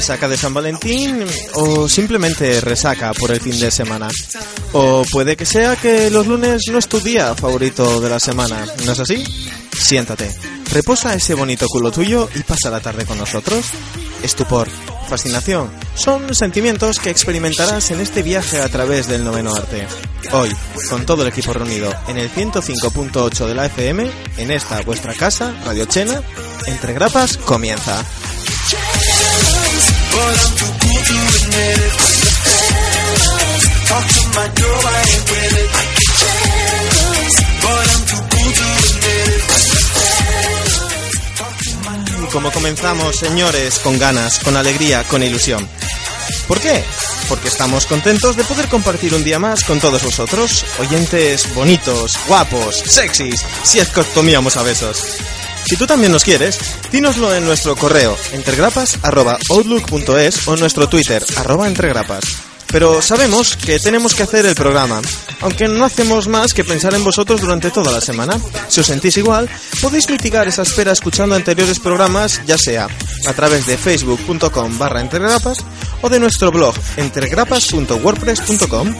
Resaca de San Valentín o simplemente resaca por el fin de semana. O puede que sea que los lunes no es tu día favorito de la semana, ¿no es así? Siéntate, reposa ese bonito culo tuyo y pasa la tarde con nosotros. Estupor, fascinación, son sentimientos que experimentarás en este viaje a través del noveno arte. Hoy, con todo el equipo reunido en el 105.8 de la FM, en esta vuestra casa, Radio Chena, Entre Grapas comienza. Y como comenzamos, señores, con ganas, con alegría, con ilusión. ¿Por qué? Porque estamos contentos de poder compartir un día más con todos vosotros, oyentes bonitos, guapos, sexys, si es que os comíamos a besos. Si tú también nos quieres, dínoslo en nuestro correo entregrapas.outlook.es o en nuestro Twitter arroba entregrapas. Pero sabemos que tenemos que hacer el programa, aunque no hacemos más que pensar en vosotros durante toda la semana. Si os sentís igual, podéis mitigar esa espera escuchando anteriores programas, ya sea a través de facebook.com barra entregrapas o de nuestro blog entregrapas.wordpress.com.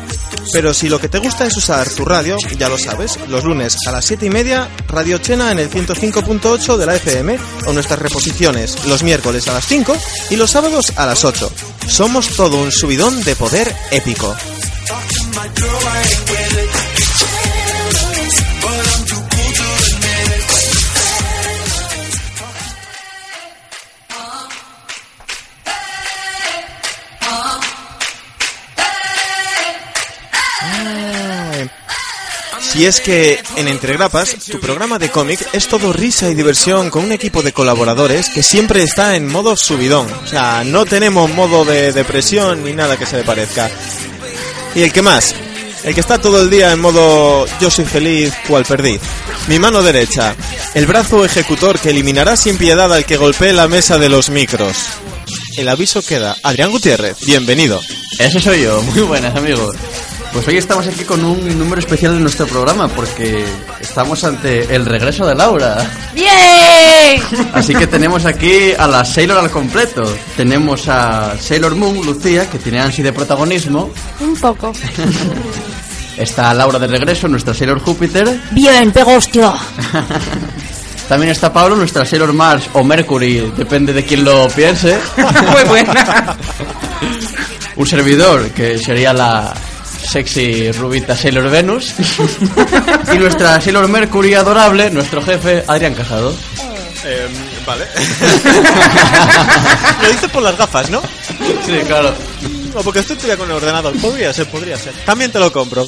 Pero si lo que te gusta es usar tu radio, ya lo sabes, los lunes a las 7 y media, Radio Chena en el 105.8 de la FM, o nuestras reposiciones los miércoles a las 5 y los sábados a las 8. Somos todo un subidón de poder épico. Si es que en Entre Grapas, tu programa de cómic es todo risa y diversión con un equipo de colaboradores que siempre está en modo subidón. O sea, no tenemos modo de depresión ni nada que se le parezca. ¿Y el que más? El que está todo el día en modo yo soy feliz cual perdiz. Mi mano derecha, el brazo ejecutor que eliminará sin piedad al que golpee la mesa de los micros. El aviso queda. Adrián Gutiérrez, bienvenido. Ese soy yo, muy buenas amigos. Pues hoy estamos aquí con un número especial de nuestro programa porque estamos ante el regreso de Laura. ¡Bien! Así que tenemos aquí a la Sailor al completo. Tenemos a Sailor Moon, Lucía, que tiene ansia de protagonismo. Un poco. Está Laura de regreso, nuestra Sailor Júpiter. Bien, pego hostia. También está Pablo, nuestra Sailor Mars o Mercury, depende de quién lo piense. Muy buena. Un servidor, que sería la sexy rubita Sailor Venus. y nuestra Sailor Mercury adorable, nuestro jefe Adrián Casado. Em, vale. lo dices por las gafas, ¿no? Sí, claro. O porque estoy todavía con el ordenador. Podría ser, podría ser. También te lo compro.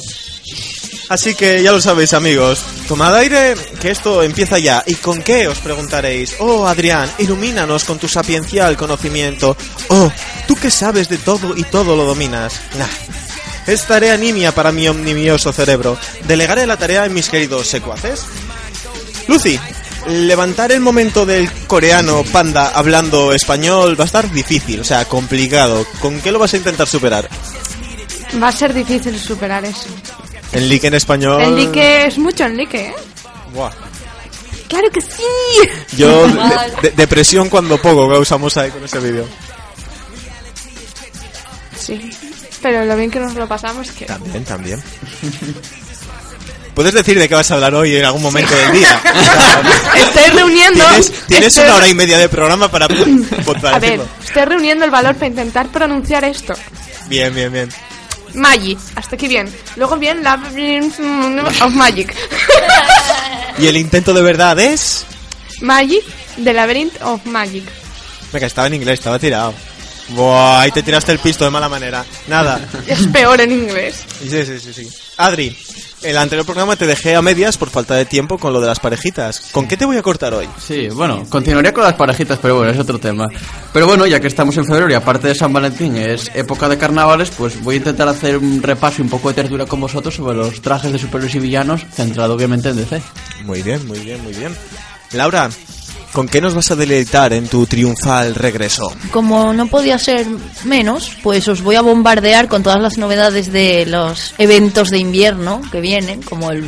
Así que ya lo sabéis, amigos. Tomad aire, que esto empieza ya. ¿Y con qué? Os preguntaréis. Oh, Adrián, ilumínanos con tu sapiencial conocimiento. Oh, tú que sabes de todo y todo lo dominas. Nah. Es tarea nimia para mi omnimioso cerebro. Delegaré la tarea en mis queridos secuaces. Lucy, levantar el momento del coreano panda hablando español va a estar difícil, o sea, complicado. ¿Con qué lo vas a intentar superar? Va a ser difícil superar eso. En like en español. Like es mucho en like, ¿eh? Buah. ¡Claro que sí! Yo, de- de- depresión cuando poco que usamos ahí con ese vídeo. Sí. Pero lo bien que nos lo pasamos que... También, también. Puedes decir de qué vas a hablar hoy en algún momento del día. Estoy reuniendo... Tienes, tienes estoy- una hora y media de programa para, para A ver, estoy reuniendo el valor para intentar pronunciar esto. Bien, bien, bien. Magi, hasta aquí bien. Luego bien Labyrinth of Magic. Y el intento de verdad es... Magic, The Labyrinth of Magic. Venga, estaba en inglés, estaba tirado. Buah, ahí te tiraste el pisto de mala manera. Nada. Es peor en inglés. Sí, sí, sí, sí. Adri, el anterior programa te dejé a medias por falta de tiempo con lo de las parejitas. ¿Con qué te voy a cortar hoy? Sí, bueno, continuaría con las parejitas, pero bueno, es otro tema. Pero bueno, ya que estamos en febrero y aparte de San Valentín es época de carnavales, pues voy a intentar hacer un repaso y un poco de tertulia con vosotros sobre los trajes de superhéroes y villanos, centrado obviamente en DC. Muy bien, muy bien, muy bien. Laura, ¿con qué nos vas a deleitar en tu triunfal regreso? Como no podía ser menos, pues os voy a bombardear con todas las novedades de los eventos de invierno que vienen, como el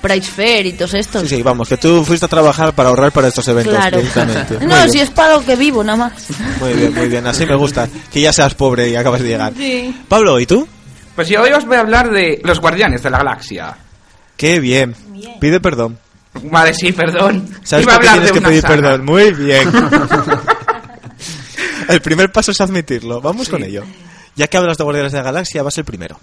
Price Fair y todos estos. Sí, sí, vamos, que tú fuiste a trabajar para ahorrar para estos eventos. Claro. No, bien. si es para lo que vivo, nada más. Muy bien, muy bien, así me gusta. Que ya seas pobre y acabas de llegar. Sí. Pablo, ¿y tú? Pues yo hoy os voy a hablar de los guardianes de la galaxia. Qué bien. Pide perdón. Vale, sí, perdón. ¿Sabes Iba por qué tienes que pedir saga. perdón? Muy bien. el primer paso es admitirlo. Vamos con ello. Ya que hablas de Guardianes de la Galaxia, vas el primero.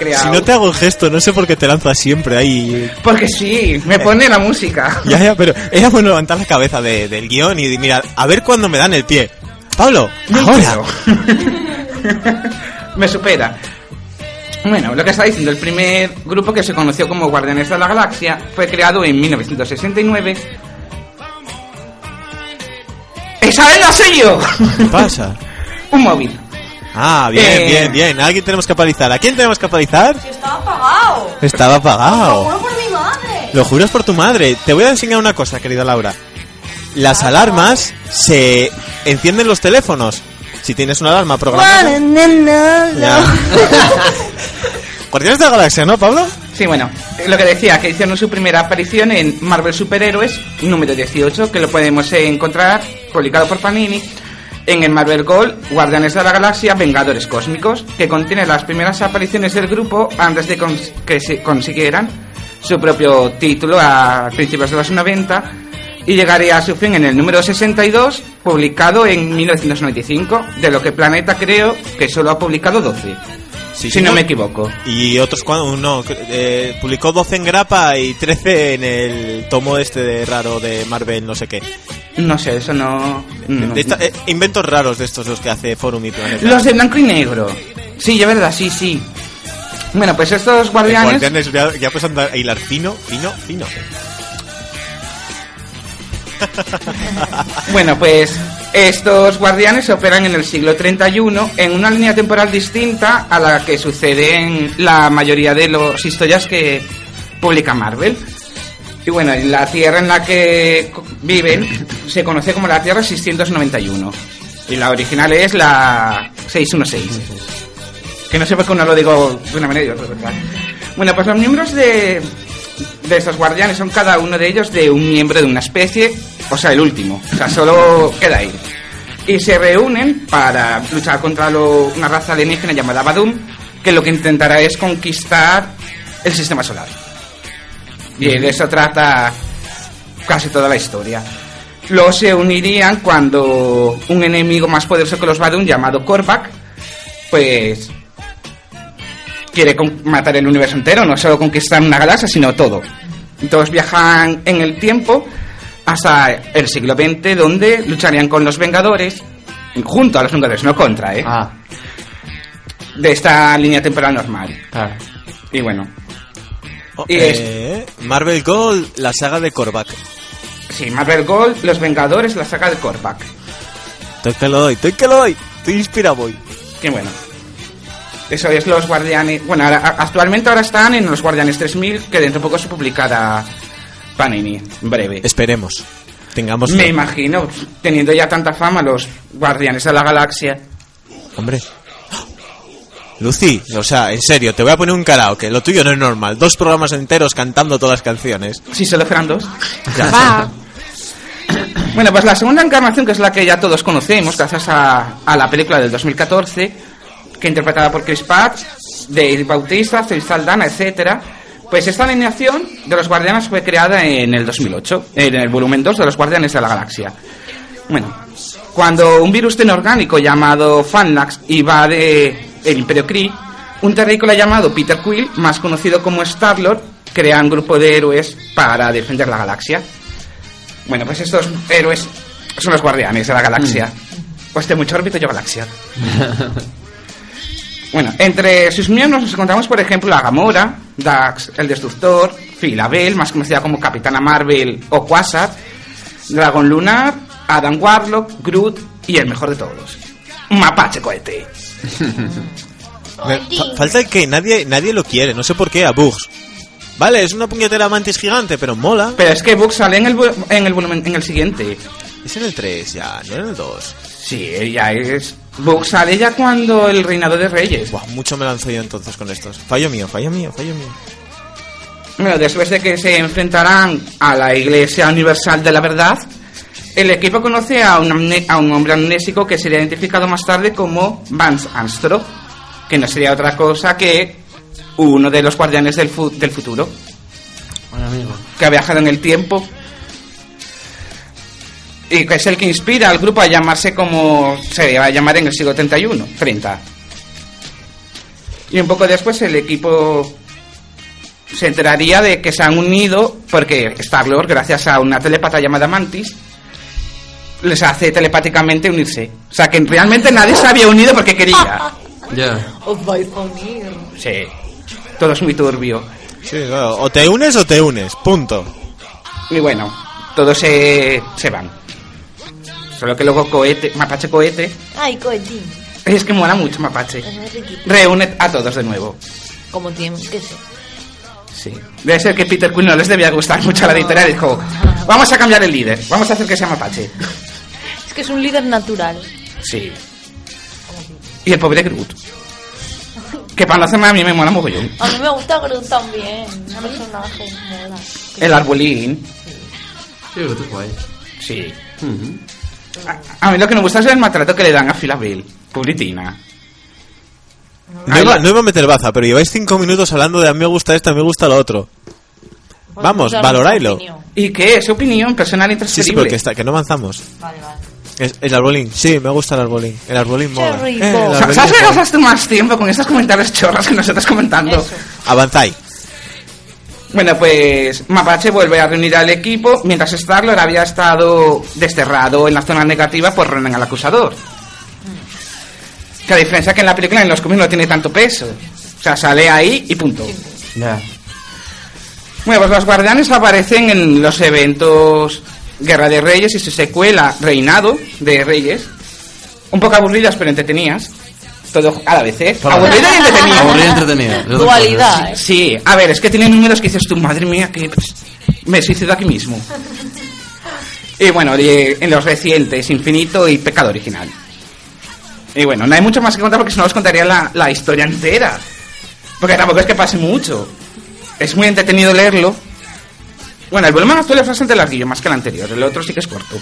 Creado. Si no te hago el gesto, no sé por qué te lanzas siempre ahí. Porque sí, me pone la música. Ya, ya, pero era bueno levantar la cabeza de- del guion y mirar, a ver cuándo me dan el pie. Pablo, ahora. me supera. Bueno, lo que está diciendo, el primer grupo que se conoció como Guardianes de la Galaxia fue creado en 1969. ¡Esa vez no soy yo! ¿Qué pasa? Un móvil. Ah, bien, Eh. bien, bien. ¿A alguien tenemos que apalizar? ¿A quién tenemos que apalizar? Estaba apagado. Estaba apagado. por mi madre. Lo juras por tu madre. Te voy a enseñar una cosa, querida Laura. Las alarmas se encienden los teléfonos. Si tienes una alarma programada. Ya. Guardianes de la Galaxia, ¿no, Pablo? Sí, bueno, lo que decía, que hicieron su primera aparición en Marvel Superhéroes, número 18, que lo podemos encontrar publicado por Panini, en el Marvel Gold, Guardianes de la Galaxia, Vengadores Cósmicos, que contiene las primeras apariciones del grupo antes de que se consiguieran su propio título a principios de los 90 y llegaría a su fin en el número 62, publicado en 1995, de lo que Planeta creo que solo ha publicado 12, Sí, si no me equivoco. Y otros cuando no, cre- eh, publicó 12 en grapa y 13 en el tomo este de raro de Marvel, no sé qué. No sé, eso no... no. Esta- eh, inventos raros de estos los que hace Forum y Planeta. Los de blanco y negro. Sí, ya verdad, sí, sí. Bueno, pues estos guardianes... Guardianes, ya, ya puedes andar a hilar fino, fino, fino. Bueno, pues estos guardianes operan en el siglo 31 en una línea temporal distinta a la que sucede en la mayoría de las historias que publica Marvel. Y bueno, en la Tierra en la que viven se conoce como la Tierra 691. Y la original es la 616. Que no sé por qué uno lo digo de una manera y otra, ¿verdad? Bueno, pues los miembros de, de estos guardianes son cada uno de ellos de un miembro de una especie, o sea, el último. O sea, solo queda ahí. Y se reúnen para luchar contra lo- una raza alienígena llamada Badum, que lo que intentará es conquistar el sistema solar. Y de eso trata casi toda la historia. Luego se unirían cuando un enemigo más poderoso que los Badum, llamado Korvac, pues quiere matar el universo entero, no solo conquistar una galaxia, sino todo. Entonces viajan en el tiempo hasta el siglo XX, donde lucharían con los Vengadores, junto a los Vengadores, no contra, ¿eh? Ah, De esta línea temporal normal. claro. Y bueno, Oh, Y eh, Marvel Gold, la saga de Korvac. sí, Marvel Gold, los Vengadores, la saga de Korvac. Estoy que lo doy, estoy que lo doy. Estoy inspirado hoy. Qué bueno. Eso es los Guardianes. Bueno, ahora- actualmente ahora están en los Guardianes 3000, que dentro de poco se publicará Panini, breve. Esperemos. tengamos Me fe. imagino, teniendo ya tanta fama los Guardianes de la Galaxia. Hombre. Lucy, o sea, en serio, te voy a poner un karaoke. Lo tuyo no es normal. Dos programas enteros cantando todas las canciones. Si solo fueran dos. Va. Bueno, pues la segunda encarnación, que es la que ya todos conocemos, gracias a, a la película del 2014, que interpretada por Chris Pratt, Dave Bautista, Zoe Saldana, etcétera. Pues esta alineación de los Guardianes fue creada en el 2008, en el volumen 2 de los Guardianes de la Galaxia. Bueno, cuando un virus inorgánico llamado Fanlax invade el Imperio Kree, un terrícola llamado Peter Quill, más conocido como Star-Lord, crea un grupo de héroes para defender la galaxia. Bueno, pues estos héroes son los guardianes de la galaxia. Pues de mucho repito yo galaxia. bueno, entre sus miembros nos encontramos, por ejemplo, a Gamora, Dax, el Destructor, Filabel, más conocida como Capitana Marvel o Quasar, Dragon Lunar, Adam Warlock, Groot y el mejor de todos, mapache cohete. Falta que nadie, nadie lo quiere, no sé por qué, a Bugs. Vale, es una puñetera mantis gigante, pero mola. Pero es que Bugs sale en el, en el en el siguiente. Es en el 3 ya, no en el 2. Sí, ya es. Bugs sale ya cuando el reinado de reyes. Buah, mucho me lanzo yo entonces con estos. Fallo mío, fallo mío, fallo mío. Bueno, después de que se enfrentarán a la Iglesia Universal de la Verdad, el equipo conoce a un, amne- a un hombre amnésico que sería identificado más tarde como Vance Armstrong, que no sería otra cosa que uno de los guardianes del, fu- del futuro, Bueno, amigo. que ha viajado en el tiempo y que es el que inspira al grupo a llamarse como se va a llamar en el siglo 31, 30. Y un poco después el equipo se enteraría de que se han unido porque Star-Lord, gracias a una telepata llamada Mantis, les hace telepáticamente unirse. O sea que realmente nadie se había unido porque quería. Ya. Os vais a unir. Sí. Todo es muy turbio. Sí, claro. O te unes o te unes, punto. Y bueno, todos se, se van. Solo que luego Cohete, Mapache Cohete, Ay, cohetín. es que mola mucho Mapache. Es. Reúne a todos de nuevo. Como tiene que ser. Sí. Debe ser que Peter Quill no les debía gustar mucho a la editorial y dijo, vamos a cambiar el líder, vamos a hacer que sea Mapache. Es que es un líder natural. Sí. Y el pobre Groot. Que para no hacerme a mí me mola mogollón. A mí me gusta Groot también. Un personaje mola. El arbolín. Sí, que tú guay. Sí. A, a mí lo que me gusta es el maltrato que le dan a Filabel. Publitina. No Ay, iba, no iba a meter baza, pero lleváis cinco minutos hablando de a mí me gusta esto, a mí me gusta lo otro. Vamos, Dar valoráislo. ¿Y qué? Es opinión personal Sí, sí, intransferible. porque está, que no avanzamos. Vale, vale. Es- el arbolín, sí, me gusta el arbolín. El arbolín mola. Eh, el Sa- arbolín ¿Sabes que mola. gastas tú más tiempo con estos comentarios chorras que nos estás comentando? Eso. Avanzáis. Bueno, pues Mapache vuelve a reunir al equipo mientras Star-Lord había estado desterrado en la zona negativa por Ronan el Acusador. Que a diferencia que en la película en los cómics no tiene tanto peso. O sea, sale ahí y punto. Ya. Bueno, pues los guardianes aparecen en los eventos Guerra de Reyes y su secuela Reinado de Reyes. Un poco aburridas pero entretenidas. Todo a la vez, ¿eh? Aburrida y entretenida. Aburrido y entretenido. Dualidad, ¿eh? Sí, a ver, es que tienen números que dices tú, madre mía, que me suicido aquí mismo. Y bueno, y en los recientes, Infinito y Pecado Original. Y bueno, no hay mucho más que contar porque si no os contaría la, la historia entera. Porque tampoco es que pase mucho. Es muy entretenido leerlo. Bueno, el volumen actual es bastante larguillo, más que el anterior. El otro sí que es corto.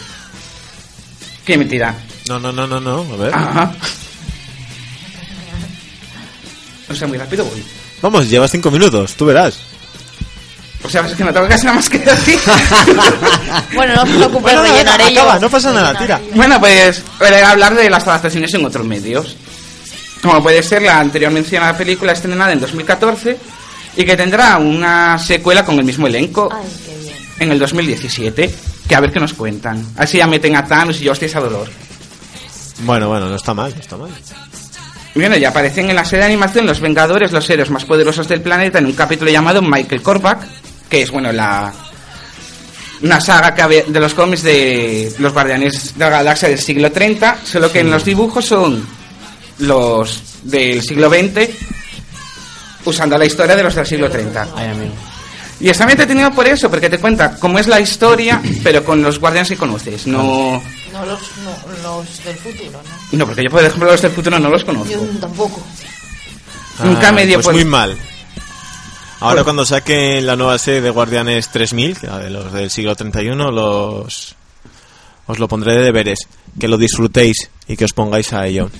Qué mentira. No, no, no, no, no. A ver. Ajá. O sea, muy rápido voy. Vamos, llevas cinco minutos, tú verás. O sea, es que no tengo que hacer nada más que decir. Bueno, no os preocupéis, Bueno, rellenaré yo. acaba, no pasa nada, tira. bueno, pues voy a hablar de las adaptaciones en otros medios. Como puede ser la anterior mencionada película estrenada en 2014 y que tendrá una secuela con el mismo elenco Ay, qué bien. en el 2017. Que a ver qué nos cuentan. Así ya meten a Thanos y Justice a dolor. Bueno, bueno, no está mal, no está mal. Y Bueno, ya aparecen en la serie de animación Los Vengadores, los héroes más poderosos del planeta en un capítulo llamado Michael Korvac, que es, bueno, la una saga que había- de los cómics de los Guardianes de la Galaxia del siglo 30, solo que en los dibujos son los del siglo XX usando la historia de los del siglo 30. Ay. Y está muy entretenido por eso, porque te cuenta cómo es la historia, pero con los guardianes que conoces. No, No los, no, los del futuro, ¿no? no porque yo, por ejemplo, los del futuro no los conozco. Yo tampoco. Nunca me dio pues por- muy mal. Ahora Pues- cuando saquen la nueva serie de Guardianes 3000, que la de los del siglo 31, los os lo pondré de deberes, que lo disfrutéis y que os pongáis a ello.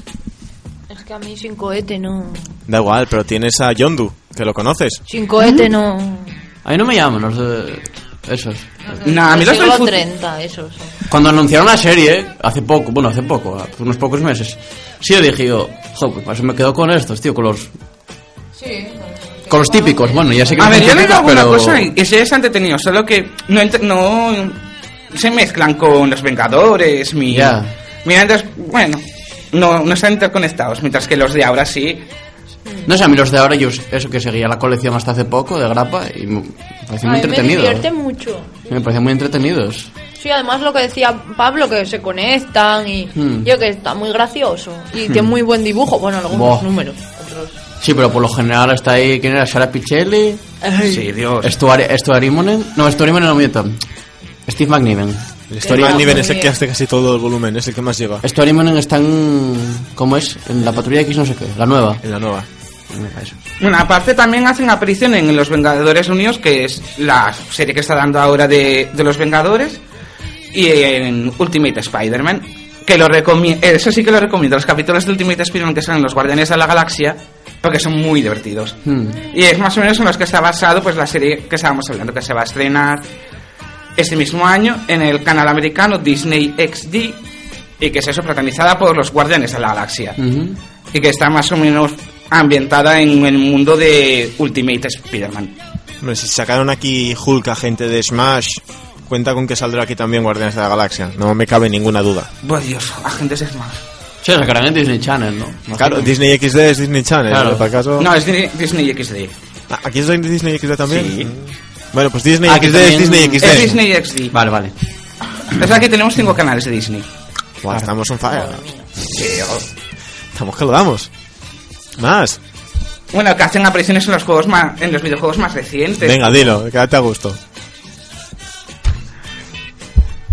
Es que a mí sin cohete no... Da igual, pero tienes a Yondu, que lo conoces. Sin cohete no... A mí no me llaman los de... Esos. Nah, a mí los del siglo fut- 30, esos. Cuando anunciaron la serie, hace poco, bueno, hace poco, hace unos pocos meses, sí yo dije yo, jo, pues me quedo con estos, tío, con los... Con los típicos, bueno, ya sé que A no ver, yo digo alguna pero... cosa y, sí es entretenido, solo que no, no se mezclan con los Vengadores, mi... Ya. Mira, entonces, bueno, no, no están interconectados, mientras que los de ahora sí. No sé, a mí los de ahora, yo eso que seguía la colección hasta hace poco de grapa y me parecía muy mí me entretenido. divierte mucho. Me parecían muy entretenidos. Sí, además lo que decía Pablo, que se conectan y Hmm. yo que está muy gracioso y tiene muy buen dibujo. Bueno, algunos números, otros... Sí, pero por lo general está ahí, ¿quién era? Sara Pichelli, Sí, Dios. Stuart, Stuart Immonen, no, Stuart Immonen no miento, Steve McNiven. El Story Niven muy es el que hace casi todo el volumen, es el que más lleva Stuart Immonen está en, ¿cómo es? En la Patrulla X no sé qué, la nueva. en la nueva. Bueno, aparte también hacen aparición en Los Vengadores Unidos, que es la serie que está dando ahora de, de Los Vengadores, y en Ultimate Spider-Man, que lo recomiendo, eso sí que lo recomiendo, los capítulos de Ultimate Spider-Man que salen Los Guardianes de la Galaxia, porque son muy divertidos. Hmm. Y es más o menos en los que está basado pues la serie que estábamos hablando, que se va a estrenar este mismo año en el canal americano Disney XD, y que es eso, protagonizada por los Guardianes de la Galaxia y que está más o menos ambientada en el mundo de Ultimate Spider-Man. Hombre, si sacaron aquí Hulk, agente de Smash, cuenta con que saldrá aquí también Guardianes de la Galaxia. No me cabe ninguna duda. Pues Dios, agentes es más. Sí, sacarán en Disney Channel, ¿no? Claro. Disney XD es Disney Channel, Claro. ¿no? Para caso... No, es Di- Disney XD. Ah, ¿Aquí es Disney XD también? Sí. Mm. Bueno, pues Disney Aquí XD es Disney XD. Es Disney XD. Vale, vale. Es la que tenemos cinco canales de Disney. Buah, estamos on fire. Estamos que lo damos. Más. Bueno, que hacen apariciones en los juegos más, en los videojuegos más recientes. Venga, dilo, quédate a gusto.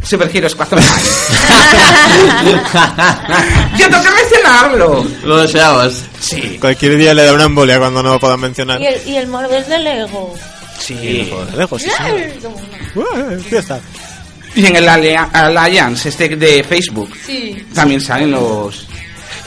Super Heroes 4 Yo tengo que mencionarlo. Lo deseabas. Sí, Cualquier día le da una embolia cuando no lo puedan mencionar. Y el, y el Marvel de Lego. sí. Joder, lejos, sí. Ué, fiesta. Y en el Alliance este de Facebook Sí. también salen los.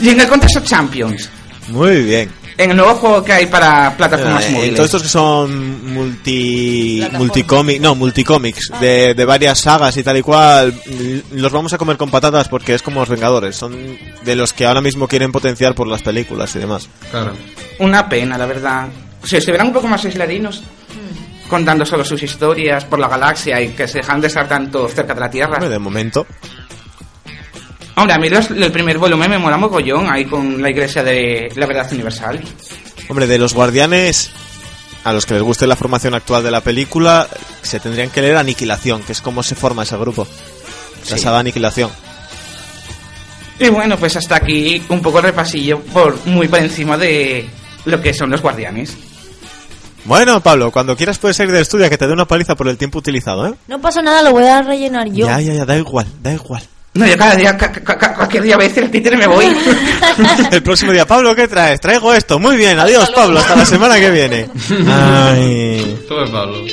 Y en el Contest of Champions. Muy bien. En el nuevo juego que hay para plataformas Eh, móviles. todos estos que son multi multicómic, no, multicómics de, de varias sagas y tal y cual, mm, los vamos a comer con patatas porque es como los Vengadores, son de los que ahora mismo quieren potenciar por las películas y demás. Claro. Una pena, la verdad. Si estuvieran un poco más aisladinos, contando solo sus historias por la galaxia y que se dejan de estar tanto cerca de la Tierra. Hombre, de momento, Hombre, a mí los- el primer volumen me mola mogollón ahí con la iglesia de la verdad universal. hombre, de los guardianes a los que les guste la formación actual de la película, se tendrían que leer Aniquilación, que es como se forma ese grupo. La Sí. saga Aniquilación. Y bueno, pues hasta aquí un poco repasillo por muy por encima de lo que son los guardianes. Bueno, Pablo, cuando quieras puedes salir del estudio a que te dé una paliza por el tiempo utilizado, ¿eh? No pasa nada, lo voy a rellenar yo. Ya, ya, ya, da igual, da igual. No, yo cada día, ca- ca- ca- cualquier día voy a decir el títere y me voy. El próximo día, Pablo, ¿qué traes? Traigo esto. Muy bien, adiós, Pablo. Hasta la semana que viene. Ay. Todo es Pablo.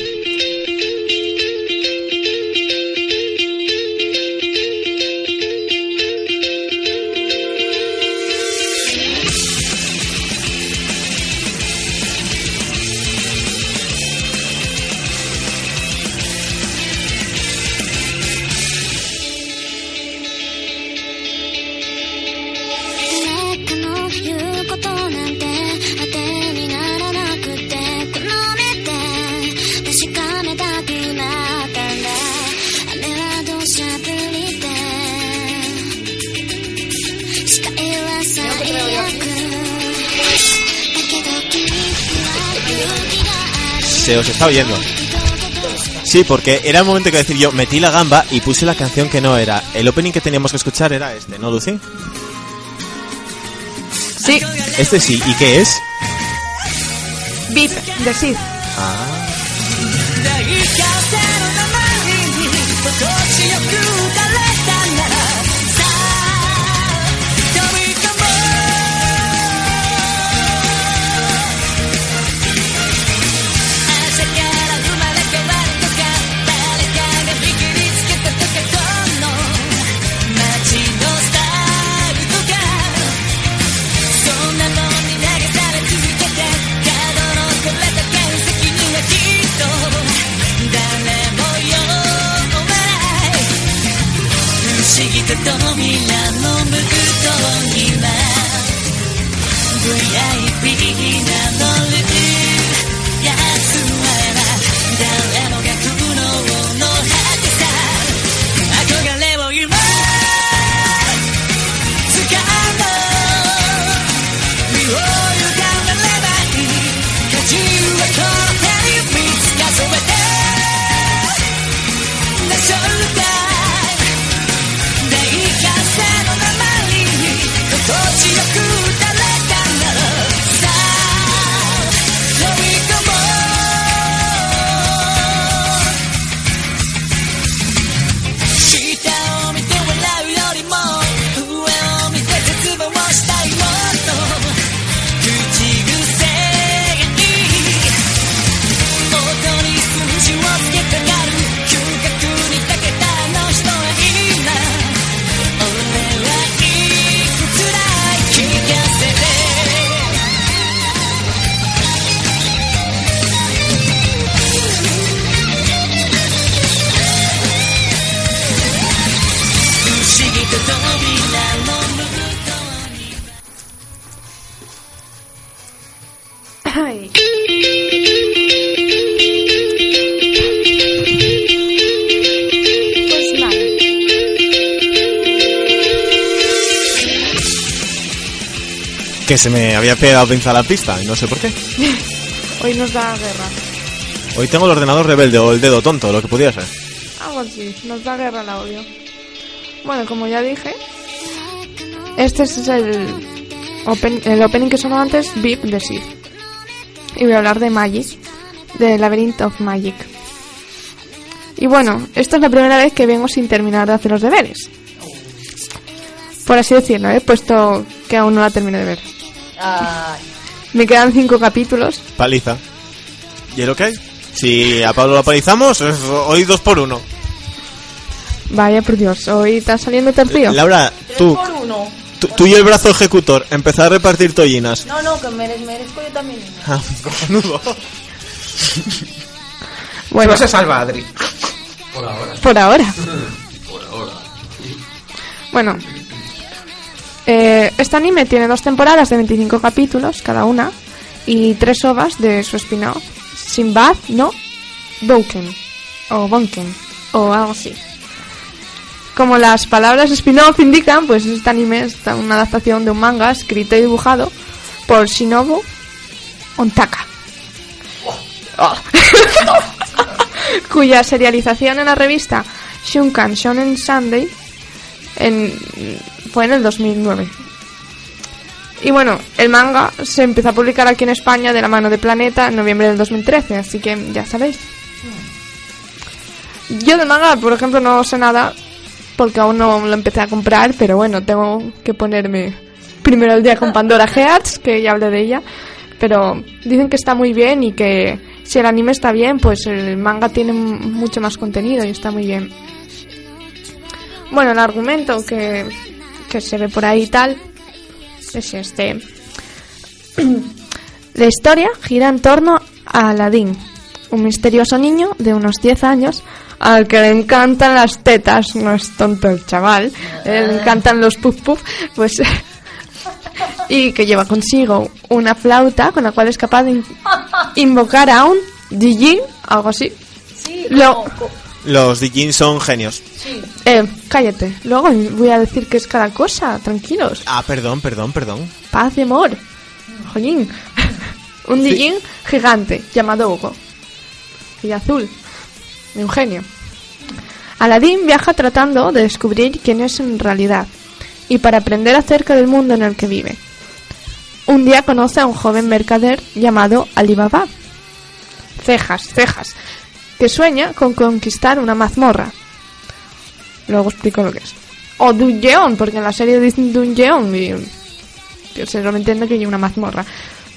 Os está oyendo. Sí, porque era el momento que decir yo metí la gamba y puse la canción que no era. El opening que teníamos que escuchar era este, ¿no, Lucy? Sí, Este sí. ¿Y qué es? Beat de Sid. Ah. Se me había pegado pinza a la pista y no sé por qué. Hoy nos da guerra. Hoy tengo el ordenador rebelde o el dedo tonto, lo que pudiera ser. Algo así. Nos da guerra el audio. Bueno, como ya dije, este es el, open- el opening que sonó antes, VIP de Sith. Y voy a hablar de Magic, de Labyrinth of Magic. Y bueno, esta es la primera vez que vengo sin terminar de hacer los deberes. Por así decirlo, ¿eh? puesto que aún no la termino de ver. Me quedan cinco capítulos. Paliza. ¿Y el ok? Si a Pablo lo palizamos, es hoy dos por uno. Vaya por Dios, hoy está saliendo tercio. Laura, tú, por uno. tú, tú y el brazo ejecutor, empezar a repartir tollinas. No, no, que mere- merezco yo también. Ah, cojonudo. Bueno, No se salva, Adri. por ahora. Bueno, este anime tiene dos temporadas de 25 capítulos cada una y tres ovas de su spin-off, Sinbad no Bouken o Bonken o algo así. Como las palabras spin-off indican, pues este anime es una adaptación de un manga escrito y dibujado por Shinobu Ontaka. Cuya serialización en la revista Shunkan Shonen Sunday en, fue en el 2009. Y bueno, el manga se empezó a publicar aquí en España de la mano de Planeta en noviembre del 2013, así que ya sabéis. Yo del manga, por ejemplo, no sé nada porque aún no lo empecé a comprar, pero bueno, tengo que ponerme primero el día con Pandora Hearts, que ya hablé de ella, pero dicen que está muy bien y que si el anime está bien, pues el manga tiene mucho más contenido y está muy bien. Bueno, el argumento que, que se ve por ahí y tal es este. La historia gira en torno a Aladdin, un misterioso niño de unos 10 años al que le encantan las tetas, no es tonto el chaval, eh, le encantan los puff puff, pues y que lleva consigo una flauta con la cual es capaz de in- invocar a un Dijin, algo así. Sí, Lo- como- Los Dijin son genios. sí. Eh, cállate, luego voy a decir que es cada cosa, tranquilos. Ah, perdón, perdón, perdón. Paz y amor. Jolín. Un Sí. Dijin gigante llamado Hugo. Y azul. De un genio. Aladín viaja tratando de descubrir quién es en realidad y para aprender acerca del mundo en el que vive. Un día conoce a un joven mercader llamado Alibaba. Cejas, cejas. Que sueña con conquistar una mazmorra. Luego explico lo que es. O dungeon, porque en la serie dicen dungeon y yo se lo entiendo que hay una mazmorra.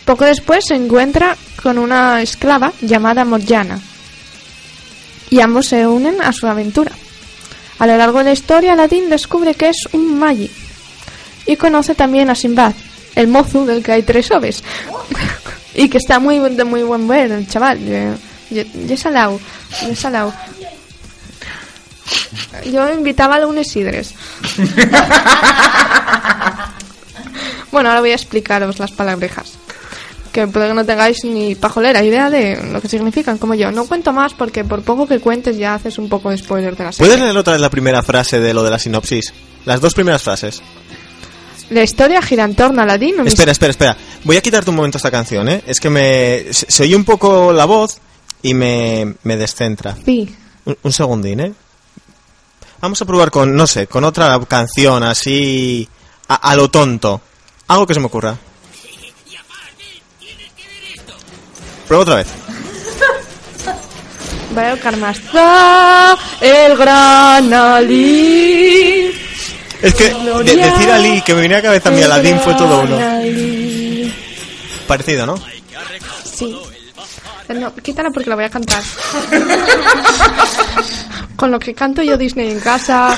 Poco después se encuentra con una esclava llamada Morjana y ambos se unen a su aventura. A lo largo de la historia, Aladdin descubre que es un Magi y conoce también a Sinbad, el mozo del que hay tres oves. y que está muy de muy buen ver, el chaval. Yo, yo he salado, yo he salado. Yo invitaba a un Isidres. bueno, ahora voy a explicaros las palabrejas. Que puede que no tengáis ni pajolera idea de lo que significan, como yo. No cuento más porque por poco que cuentes ya haces un poco de spoiler de la serie. ¿Puedes leer otra vez la primera frase de lo de la sinopsis? Las dos primeras frases. La historia gira en torno a Aladdin. Espera, espera, espera. Voy a quitarte un momento esta canción, ¿eh? Es que me... Se, se oye un poco la voz y me, me descentra. Sí. Un, un segundín, ¿eh? Vamos a probar con, no sé, con otra canción así... A, a lo tonto. Algo que se me ocurra. Prueba otra vez. Vaya. ¡Ah! El gran Ali. Es que de- decir Ali, que me venía a la cabeza mi Aladdin fue todo uno. Parecido, ¿no? Sí. No, quítala porque la voy a cantar. Con lo que canto yo Disney en casa,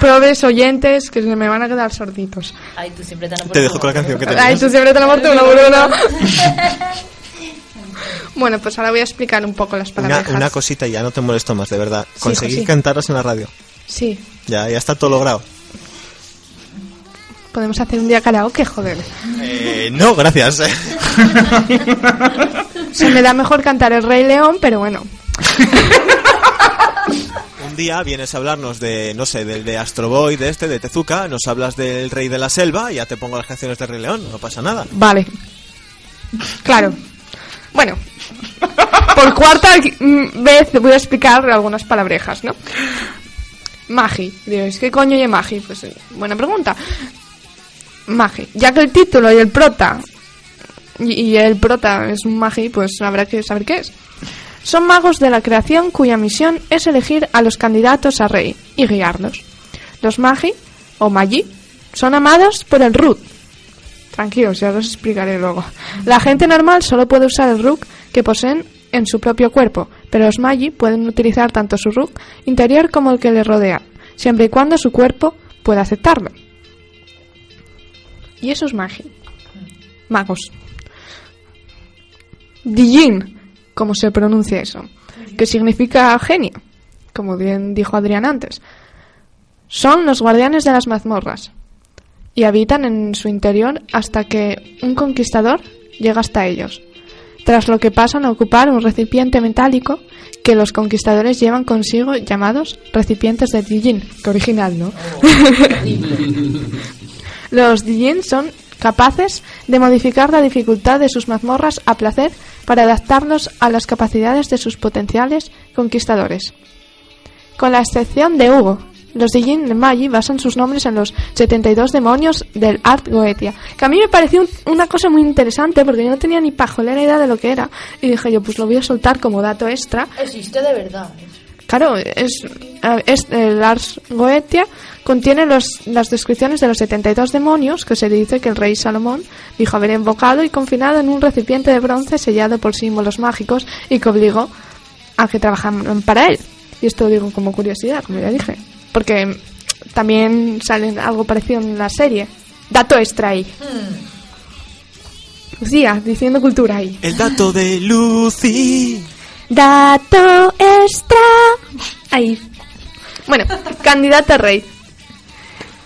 probes oyentes que se me van a quedar sorditos. Ay, tú siempre tan Te dejo con la canción que Ay, tenías. tú siempre te la Bruno. Bueno, pues ahora voy a explicar un poco las Una, palabras. una cosita ya, no te molesto más, de verdad. Conseguí sí. cantarlas en la radio. Sí, Ya, ya está todo logrado. podemos hacer un día karaoke, joder. Eh, no, gracias. Se me da mejor cantar el Rey León, pero bueno. Un día vienes a hablarnos de, no sé, del de Astro Boy, de este, de Tezuka, nos hablas del Rey de la Selva y ya te pongo las canciones de Rey León, no pasa nada. Vale. Claro. Bueno. Por cuarta vez voy a explicar algunas palabrejas, ¿no? Magi. Diréis, ¿qué coño es Magi? Pues buena pregunta. Magi. Ya que el título y el prota y, el prota es un Magi, pues habrá que saber qué es. Son magos de la creación cuya misión es elegir a los candidatos a rey y guiarlos. Los Magi, o Magi, son amados por el Rut, Tranquilos, ya os explicaré luego. La gente normal solo puede usar el Rook que poseen en su propio cuerpo, pero los Magi pueden utilizar tanto su Rook interior como el que le rodea, siempre y cuando su cuerpo pueda aceptarlo. Y eso es Magi. Magos. Dijin, como se pronuncia eso, que significa genio, como bien dijo Adrián antes. Son los guardianes de las mazmorras, y habitan en su interior hasta que un conquistador llega hasta ellos, tras lo que pasan a ocupar un recipiente metálico que los conquistadores llevan consigo llamados recipientes de Dijin, que original, ¿no? los Dijin son capaces de modificar la dificultad de sus mazmorras a placer para adaptarlos a las capacidades de sus potenciales conquistadores. Con la excepción de Hugo, los Dijin de Magi basan sus nombres en los 72 demonios del Art Goetia. Que a mí me pareció un- una cosa muy interesante porque yo no tenía ni pajolera idea de lo que era. Y dije yo, pues lo voy a soltar como dato extra. Existe de verdad. Claro, es, es el Ars Goetia contiene los, las descripciones de los 72 demonios que se dice que el rey Salomón dijo haber invocado y confinado en un recipiente de bronce sellado por símbolos mágicos y que obligó a que trabajaran para él. Y esto lo digo como curiosidad, como ya dije. Porque también sale algo parecido en la serie. Dato extra ahí. Lucía, diciendo cultura ahí. El dato de Lucy. Dato extra. Ahí. Bueno, candidato a rey.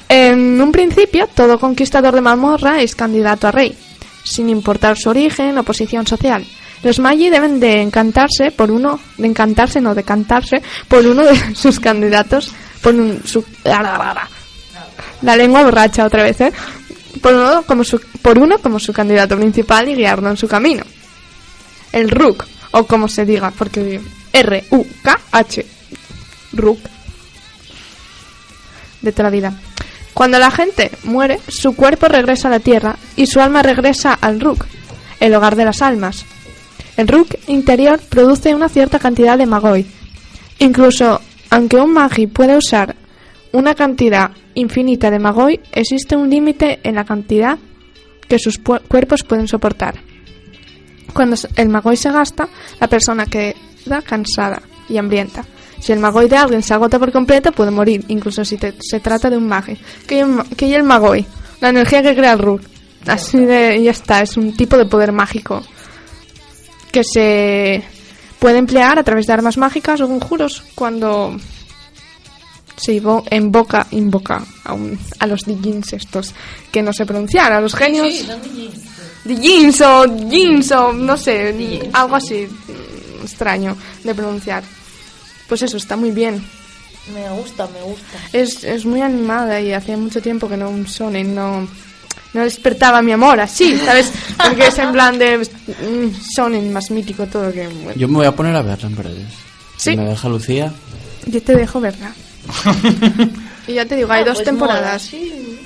En un principio, todo conquistador de mazmorra es candidato a rey, sin importar su origen o posición social. Los Magi deben de encantarse por uno, de encantarse, no de cantarse, por uno de sus candidatos, por un, su, la lengua borracha otra vez, ¿eh? Por uno como su, por uno como su candidato principal y guiarlo en su camino el Rook, o como se diga, porque R-U-K-H, Rook, de toda la vida. Cuando la gente muere, su cuerpo regresa a la tierra y su alma regresa al Rook, el hogar de las almas. El Rook interior produce una cierta cantidad de Magoi. Incluso, aunque un Magi puede usar una cantidad infinita de Magoi, existe un límite en la cantidad que sus cuerpos pueden soportar. Cuando el Magoi se gasta, la persona queda cansada y hambrienta. Si el Magoi de alguien se agota por completo, puede morir, incluso si te- se trata de un Magi. ¿Qué hay el Magoi? La energía que crea el Rook. Así de, ya está, es un tipo de poder mágico que se puede emplear a través de armas mágicas o conjuros cuando se invo- invoca, invoca a, un- a los Dijins estos que no sé pronunciar, a los genios. Dijins o Jins o no sé, algo así mm, extraño de pronunciar. Pues eso, está muy bien. Me gusta, me gusta. Es, es muy animada y hacía mucho tiempo que no un Sonen no, no despertaba mi amor así, ¿sabes? Porque es en plan de Sonen más mítico todo que... bueno. Yo me voy a poner a verla en breves. Sí. Si me deja Lucía. Yo te dejo verla. y ya te digo, hay Ah, dos pues temporadas. mola, sí.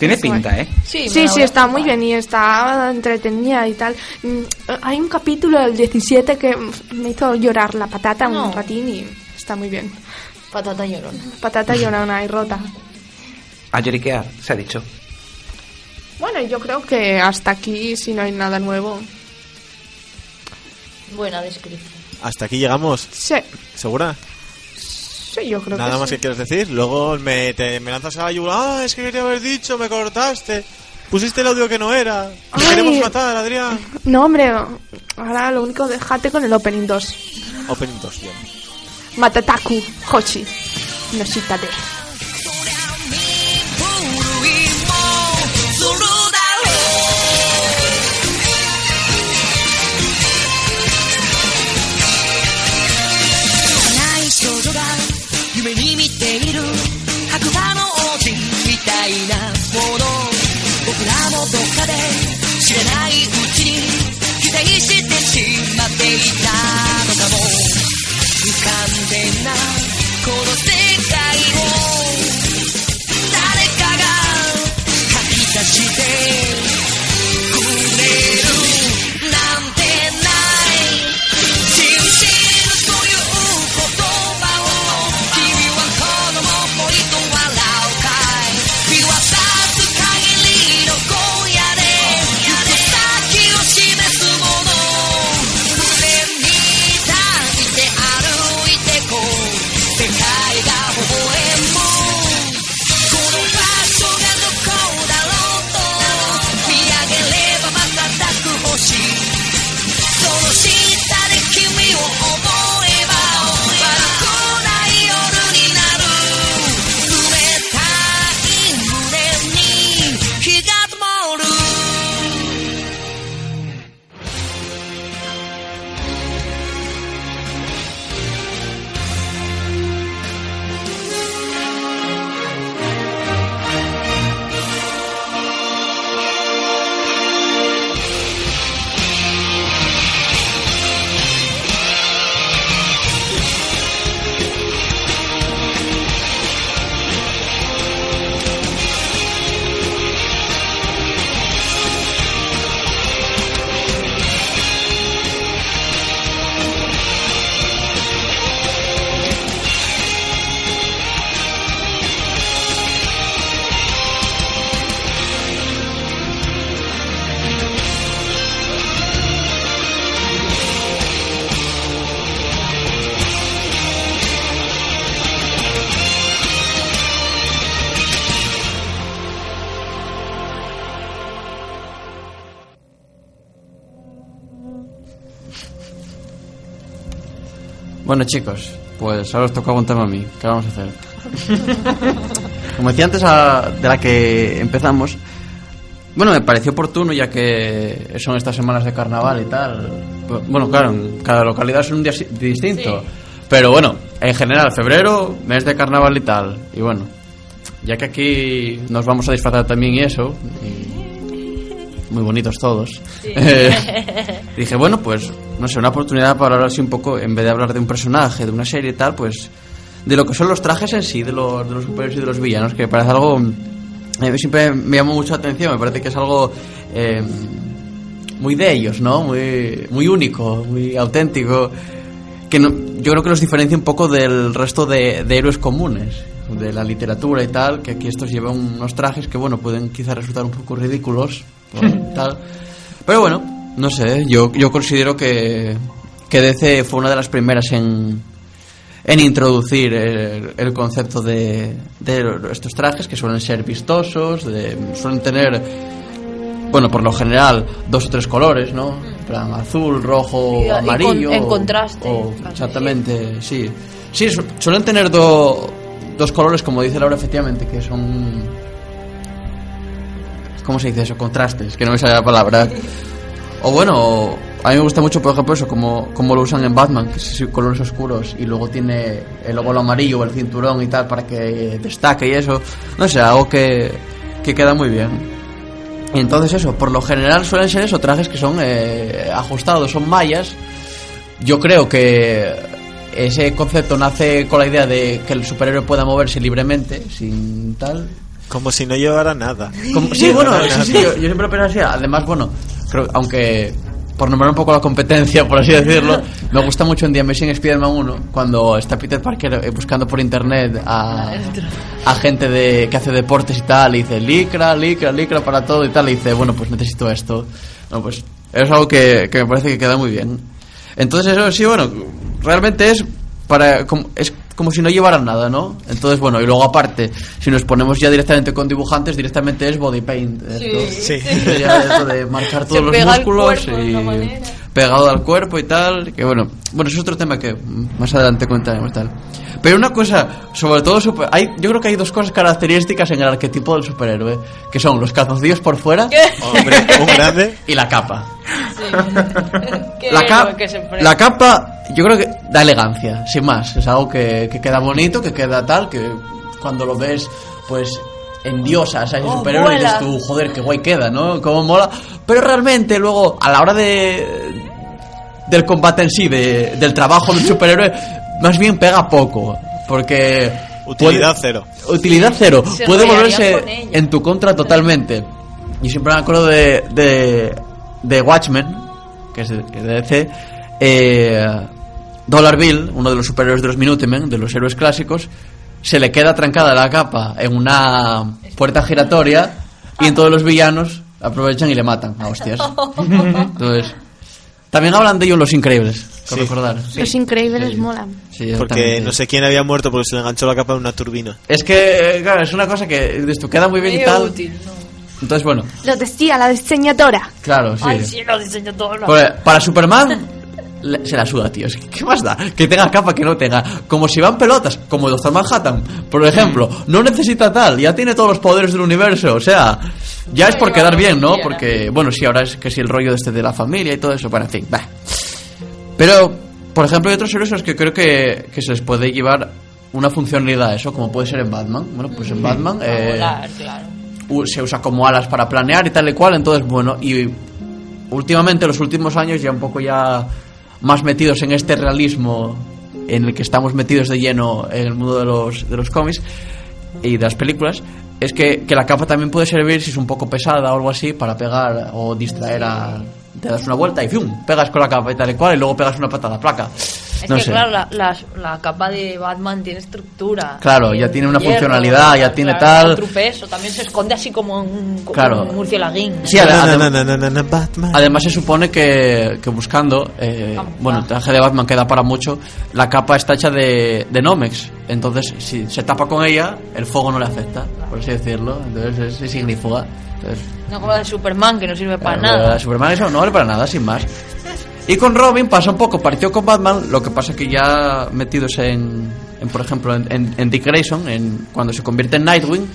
Tiene Eso pinta, ¿eh? Sí, Sí, está muy bien y está entretenida y tal. Mm, Hay un capítulo del 17 que me hizo llorar la patata No. un ratín y está muy bien. Patata llorona. Patata llorona y rota. A lloriquear, se ha dicho. Bueno, yo creo que hasta aquí, si no hay nada nuevo. Buena descripción. Hasta aquí llegamos. Sí, ¿Segura? Sí, yo creo Nada que más sí. que quieres decir. Luego me, te, me lanzas a la yugular. Ah, es que quería haber dicho, me cortaste. Pusiste el audio que no era. Te Ay. queremos matar, Adrián. No, hombre, ahora lo único, déjate con el Opening 2. Opening 2, bien. Matataku, Hochi, Noshita いなもの。僕らもどっかで知らないうちに期待して Bueno, chicos, pues ahora os toca aguantarme a mí. ¿Qué vamos a hacer? Como decía antes a- de la que empezamos, bueno, me pareció oportuno ya que son estas semanas de carnaval y tal. Pues, Bueno, claro, en cada localidad es un día distinto. Pero bueno, en general, febrero, mes de carnaval y tal. Y bueno, ya que aquí nos vamos a disfrazar también y eso, y muy bonitos todos, eh, dije, bueno, pues, no sé, una oportunidad para hablar así un poco, en vez de hablar de un personaje, de una serie y tal, pues, de lo que son los trajes en sí, de los, de los superhéroes y de los villanos, que me parece algo... A mí siempre me llamó mucho la atención, me parece que es algo... eh, muy de ellos, ¿no? Muy, muy único, muy auténtico. Que no- yo creo que los diferencia un poco del resto de, de héroes comunes, de la literatura y tal, que aquí estos llevan unos trajes que, bueno, pueden quizás resultar un poco ridículos, por tal. Pero bueno, no sé, yo, yo considero que, que DC fue una de las primeras en, en introducir el, el concepto de, de estos trajes que suelen ser vistosos, de, suelen tener, bueno, por lo general, dos o tres colores, ¿no? Plan, azul, rojo, Sí, y con- amarillo. en contraste, o- exactamente, sí. Sí, su- suelen tener do- dos colores, como dice Laura, efectivamente, que son... ¿Cómo se dice eso? Contrastes, que no me sale la palabra. O bueno, a mí me gusta mucho, por ejemplo, eso, como, como lo usan en Batman, que es colores oscuros y luego tiene el logo amarillo, el cinturón y tal, para que destaque y eso. No sé, algo que, que queda muy bien. Entonces eso, por lo general suelen ser eso, trajes que son eh, ajustados, son mallas. Yo creo que ese concepto nace con la idea de que el superhéroe pueda moverse libremente, sin tal, Como si no llevara nada. como- sí, bueno, sí, sí, yo, yo siempre lo así. Además, bueno, creo, aunque por nombrar un poco la competencia, por así decirlo, me gusta mucho en The Amazing Spider-Man 1, cuando está Peter Parker eh, buscando por internet a, a gente de, que hace deportes y tal, y dice, licra, licra, licra para todo y tal, y dice, bueno, pues necesito esto. Bueno, pues es algo que, que me parece que queda muy bien. Entonces eso sí, bueno, realmente es para como, es como si no llevaran nada, ¿no? Entonces, bueno, y luego aparte, si nos ponemos ya directamente con dibujantes, directamente es body paint. esto. Sí. Ya eso de marcar todos los músculos y. pegado al cuerpo y tal, que bueno, bueno, es otro tema que más adelante comentaremos tal. Pero una cosa, sobre todo super- hay yo creo que hay dos cosas características en el arquetipo del superhéroe, que son los calzoncillos por fuera Hombre, un grande. y la capa. Qué la, ca- la capa, yo creo que da elegancia, sin más. Es algo que, que queda bonito, que queda tal, que cuando lo ves, pues endiosas a ese Oh, superhéroe y dices tú, joder, qué guay queda, ¿no? Cómo mola. Pero realmente luego, a la hora de del combate en sí, de- del trabajo del superhéroe, más bien pega poco. Porque... Utilidad puede- cero. Utilidad cero. Se Puede volverse en tu contra totalmente. Y siempre me acuerdo de, de, de Watchmen, que es de, que es de DC. eh, Dollar Bill, uno de los superhéroes de los Minutemen, de los héroes clásicos, se le queda trancada la capa en una puerta giratoria y en todos los villanos aprovechan y le matan a hostias. Entonces, también hablan de ello en Los Increíbles, por Sí. recordar. Los increíbles molan. Sí, Porque exactamente. no sé quién había muerto porque se le enganchó la capa de una turbina. Es que, eh, claro, es una cosa que esto queda muy bien y Muy tal. útil, ¿no? Entonces, bueno, Lo decía la diseñadora. claro, sí. Ay, sí, lo diseño todo. lo- Porque para Superman se la suda, tío. Es que, ¿Qué más da? Que tenga capa, que no tenga. Como si van pelotas, como Doctor Manhattan, por ejemplo. No necesita tal, ya tiene todos los poderes del universo. O sea, ya es por quedar bien, ¿no? Porque, bueno, sí, ahora es que si el rollo este de la familia y todo eso. Bueno, en fin, va. Pero, por ejemplo, hay otros héroes a los que creo que, que se les puede llevar una funcionalidad a eso, como puede ser en Batman. Bueno, pues en Batman. Para eh, volar, claro. u- se usa como alas para planear y tal y cual, entonces bueno, y últimamente los últimos años ya un poco ya más metidos en este realismo en el que estamos metidos de lleno en el mundo de los, de los cómics y de las películas, es que, que la capa también puede servir si es un poco pesada o algo así para pegar o distraer a... Te das una vuelta y ¡fium! pegas con la capa y tal y cual y luego pegas una patada placa. Es no que sé. claro, la, la, la capa de Batman tiene estructura. Claro, ya tiene una hierro, funcionalidad, ya tiene tal. Otro peso, también se esconde así como un, Claro. un murcielaguín. Sí, además- na, na, na, na, na, Batman. Además se supone que, que buscando, eh, bueno, el traje de Batman queda para mucho, la capa está hecha de, de Nomex, entonces si se tapa con ella, el fuego no le afecta, por así decirlo, entonces es, es ignífuga. Entonces, No como la de Superman, que no sirve para claro, nada. la Superman eso no vale para nada, sin más. Y con Robin pasa un poco, partió con Batman, lo que pasa que ya metidos en, en, por ejemplo, en, en, en Dick Grayson, en, cuando se convierte en Nightwing,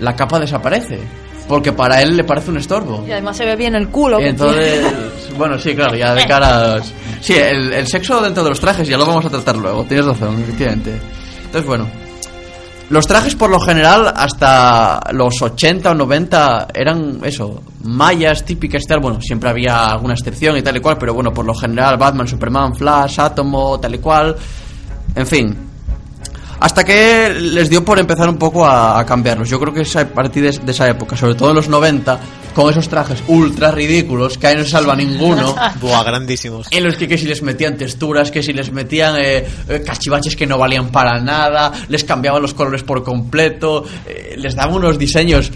la capa desaparece, porque para él le parece un estorbo. Y además se ve bien el culo. Y entonces, bueno, sí, claro, ya de cara. a- Sí, el, el sexo dentro de los trajes ya lo vamos a tratar luego, tienes razón, efectivamente. Entonces, bueno, los trajes por lo general hasta los 80 o 90 eran eso, mallas típicas tal. Bueno, siempre había alguna excepción y tal y cual, pero bueno, por lo general Batman, Superman, Flash, Átomo, tal y cual. En fin, hasta que les dio por empezar un poco a, a cambiarlos. Yo creo que es a partir de, de esa época, sobre todo en los 90, con esos trajes ultra ridículos que ahí no se salva ninguno. Buah, grandísimos. En los que, que si les metían texturas, que si les metían eh, eh, cachivaches que no valían para nada, les cambiaban los colores por completo, eh, les daban unos diseños.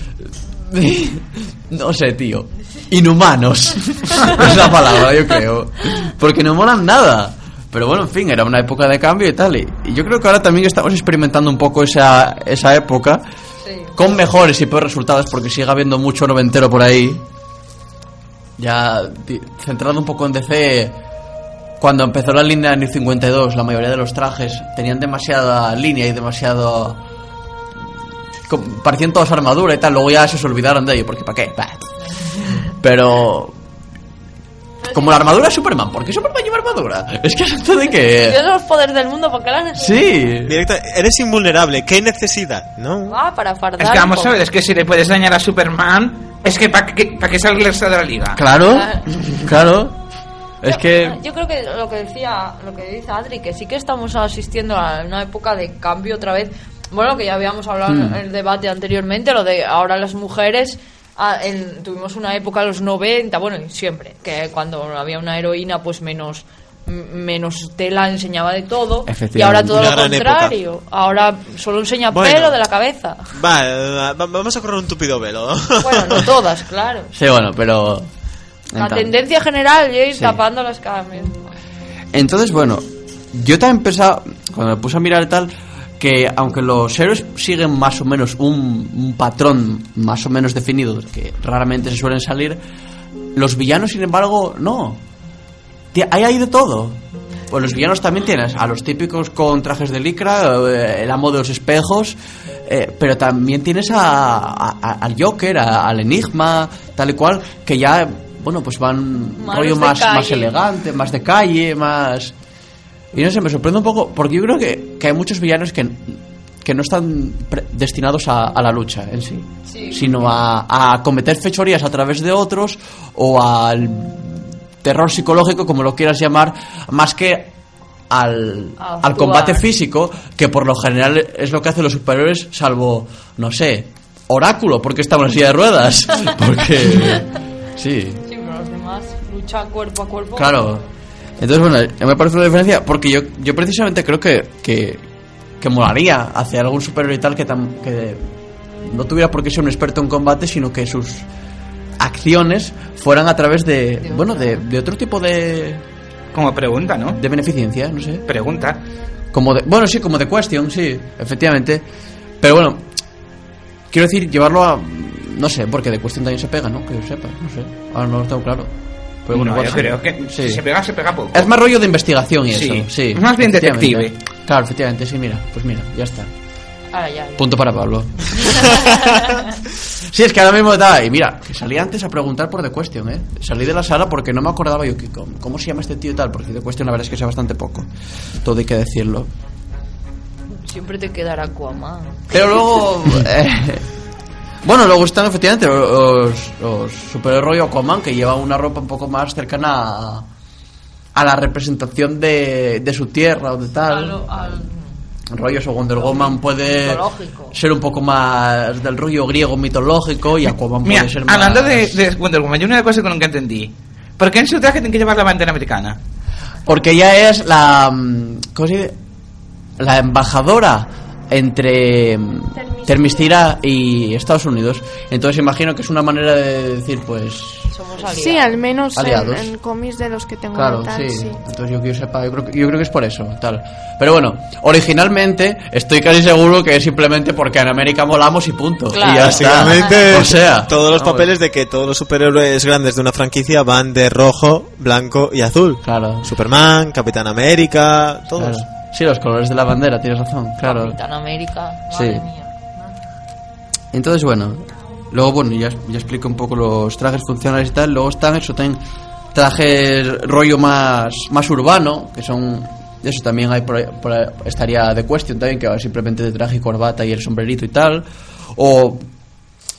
no sé, tío. Inhumanos. es la palabra, yo creo. Porque no molan nada. Pero bueno, en fin, era una época de cambio y tal. Y, y yo creo que ahora también estamos experimentando un poco esa, esa época. Con mejores y peores resultados, porque sigue habiendo mucho noventero por ahí. Ya centrado un poco en DC, cuando empezó la línea New 52, la mayoría de los trajes tenían demasiada línea y demasiado. parecían todos armadura y tal. Luego ya se olvidaron de ello, porque ¿para qué? Bah. Pero. Como la armadura de Superman, ¿por qué Superman lleva armadura? Es que eso de que. Tienes los poderes del mundo, ¿por qué las necesitas? Sí. Directa, eres invulnerable. ¿Qué necesidad? ¿No? Ah, para fardar. Es que vamos a ver, es que si le puedes dañar a Superman, es que ¿para qué, pa' qué salga el resto de la liga? Claro, claro. Es que. Yo creo que lo que decía, lo que dice Adri, que sí que estamos asistiendo a una época de cambio otra vez. Bueno, que ya habíamos hablado Hmm. en el debate anteriormente, lo de ahora las mujeres. Ah, en- tuvimos una época en los 90, bueno, y siempre, que cuando había una heroína, pues menos menos tela enseñaba de todo y ahora todo Una lo contrario ahora solo enseña Bueno. pelo de la cabeza Va, va- vamos a correr un tupido velo. bueno no todas claro Sí, bueno, pero. la entonces- tendencia general es ir Sí. tapando las caras Entonces, bueno, yo también pensaba, cuando me puse a mirar y tal, que aunque los héroes siguen más o menos un, un patrón más o menos definido, que raramente se suelen salir, los villanos, sin embargo, no. Hay ahí de todo. Pues los villanos también tienes a los típicos con trajes de licra, eh, el amo de los espejos, eh, pero también tienes a, a- a- al Joker, a- al Enigma, tal y cual, que ya, bueno, pues van Más rollo más, más elegante, más de calle, más... Y no sé, me sorprende un poco, porque yo creo que, que hay muchos villanos que, que no están destinados a, a la lucha en sí, sino a, a cometer fechorías a través de otros o al terror psicológico, como lo quieras llamar, más que al, al combate físico, que por lo general es lo que hacen los superiores, salvo, no sé, Oráculo, porque está en la silla de ruedas. Porque. Sí. Sí, pero los demás lucha cuerpo a cuerpo. Claro. Entonces, bueno, me parece una diferencia porque yo, yo precisamente creo que, que, que molaría hacia algún superhéroe y tal que, tam- que no tuviera por qué ser un experto en combate, sino que sus acciones fueran a través de, bueno, de, de otro tipo de, Como pregunta, ¿no? de beneficencia, no sé. Pregunta. Como de, bueno, sí, como de question, sí, efectivamente. Pero bueno, quiero decir, llevarlo a, no sé, porque de question también se pega, ¿no? Que yo sepa, no sé. Ahora no lo tengo claro. Pero bueno, No, yo creo que Sí. si se pega, se pega poco. Es más rollo de investigación y Sí. eso, sí. Más bien detective. Claro, efectivamente, sí, mira, pues mira, ya está. Ahora ya. Punto para Pablo. sí, es que ahora mismo está. Y mira, que salí antes a preguntar por The Question, ¿eh? Salí de la sala porque no me acordaba yo que, ¿cómo, cómo se llama este tío y tal, porque The Question la verdad es que sé bastante poco. Todo hay que decirlo. Siempre te quedará Aquaman. Pero luego. eh, bueno, luego están efectivamente los, los superhéroes rollo Aquaman que llevan una ropa un poco más cercana a, a la representación de, de su tierra o de tal. Al- al- rollo o Wonder Woman puede Mitológico. ser un poco más del rollo griego mitológico y Aquaman Mira, puede ser más hablando de, de Wonder Woman, yo una cosa que nunca entendí. ¿Por qué en su traje tiene que llevar la bandera americana? porque ella es la mm, ¿cómo se dice? la embajadora entre mm, Termistira y Estados Unidos entonces imagino que es una manera de decir pues Somos aliados. Sí, al menos en, Aliados. en cómics de los que tengo Claro, tal, sí. sí. Entonces yo yo sepa, yo creo, que- yo creo que es por eso, tal. Pero bueno, originalmente estoy casi seguro que es simplemente porque en América molamos y punto. Claro. Y ya está. Básicamente, O sea, todos los papeles de que todos los superhéroes grandes de una franquicia van de rojo, blanco y azul. Claro. Superman, Capitán América, todos. claro. Sí, los colores de la bandera, tienes razón, claro. Capitán América. Sí. Madre mía. Entonces, bueno, luego, bueno, ya, ya explico un poco los trajes funcionales y tal. Luego están, eso, tienen trajes rollo más, más urbano, que son. Eso también hay por estaría de Question también, que va simplemente de traje y corbata y el sombrerito y tal. O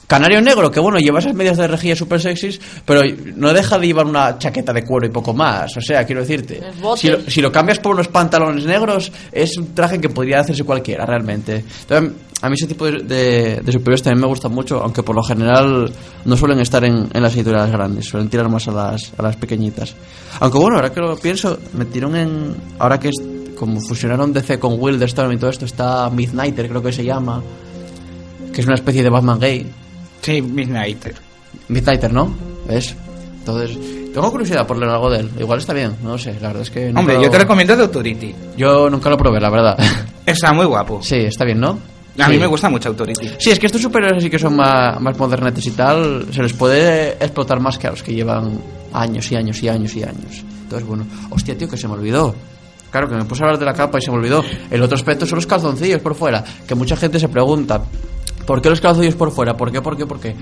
Canario Negro, que bueno, lleva esas medias de rejilla super sexys, pero no deja de llevar una chaqueta de cuero y poco más. O sea, quiero decirte, si lo, si lo cambias por unos pantalones negros, es un traje que podría hacerse cualquiera, realmente. Entonces, a mí ese tipo de, de, de superhéroes también me gustan mucho, aunque por lo general no suelen estar en, en las editoriales grandes, suelen tirar más a las, a las pequeñitas. Aunque bueno, ahora que lo pienso, metieron en. Ahora que es, como fusionaron DC con Wildstorm y todo esto, está Midnighter, creo que se llama, que es una especie de Batman gay. Sí, Midnighter. Midnighter, ¿no? ¿Ves? Entonces, tengo curiosidad por leer algo de él. Igual está bien, no sé, la verdad es que... Hombre, lo- yo te recomiendo The Authority. Yo nunca lo probé, la verdad. Está muy guapo. sí, está bien, ¿no? A mí Sí. me gusta mucho Authority. Sí, es que estos superhéroes así que son más, más modernetes y tal, se les puede explotar más que a los que llevan años y años y años y años. Entonces, bueno, hostia, tío, que se me olvidó. Claro, que me puse a hablar de la capa y se me olvidó. El otro aspecto son los calzoncillos por fuera, que mucha gente se pregunta, ¿por qué los calzoncillos por fuera? ¿Por qué, por qué, por qué?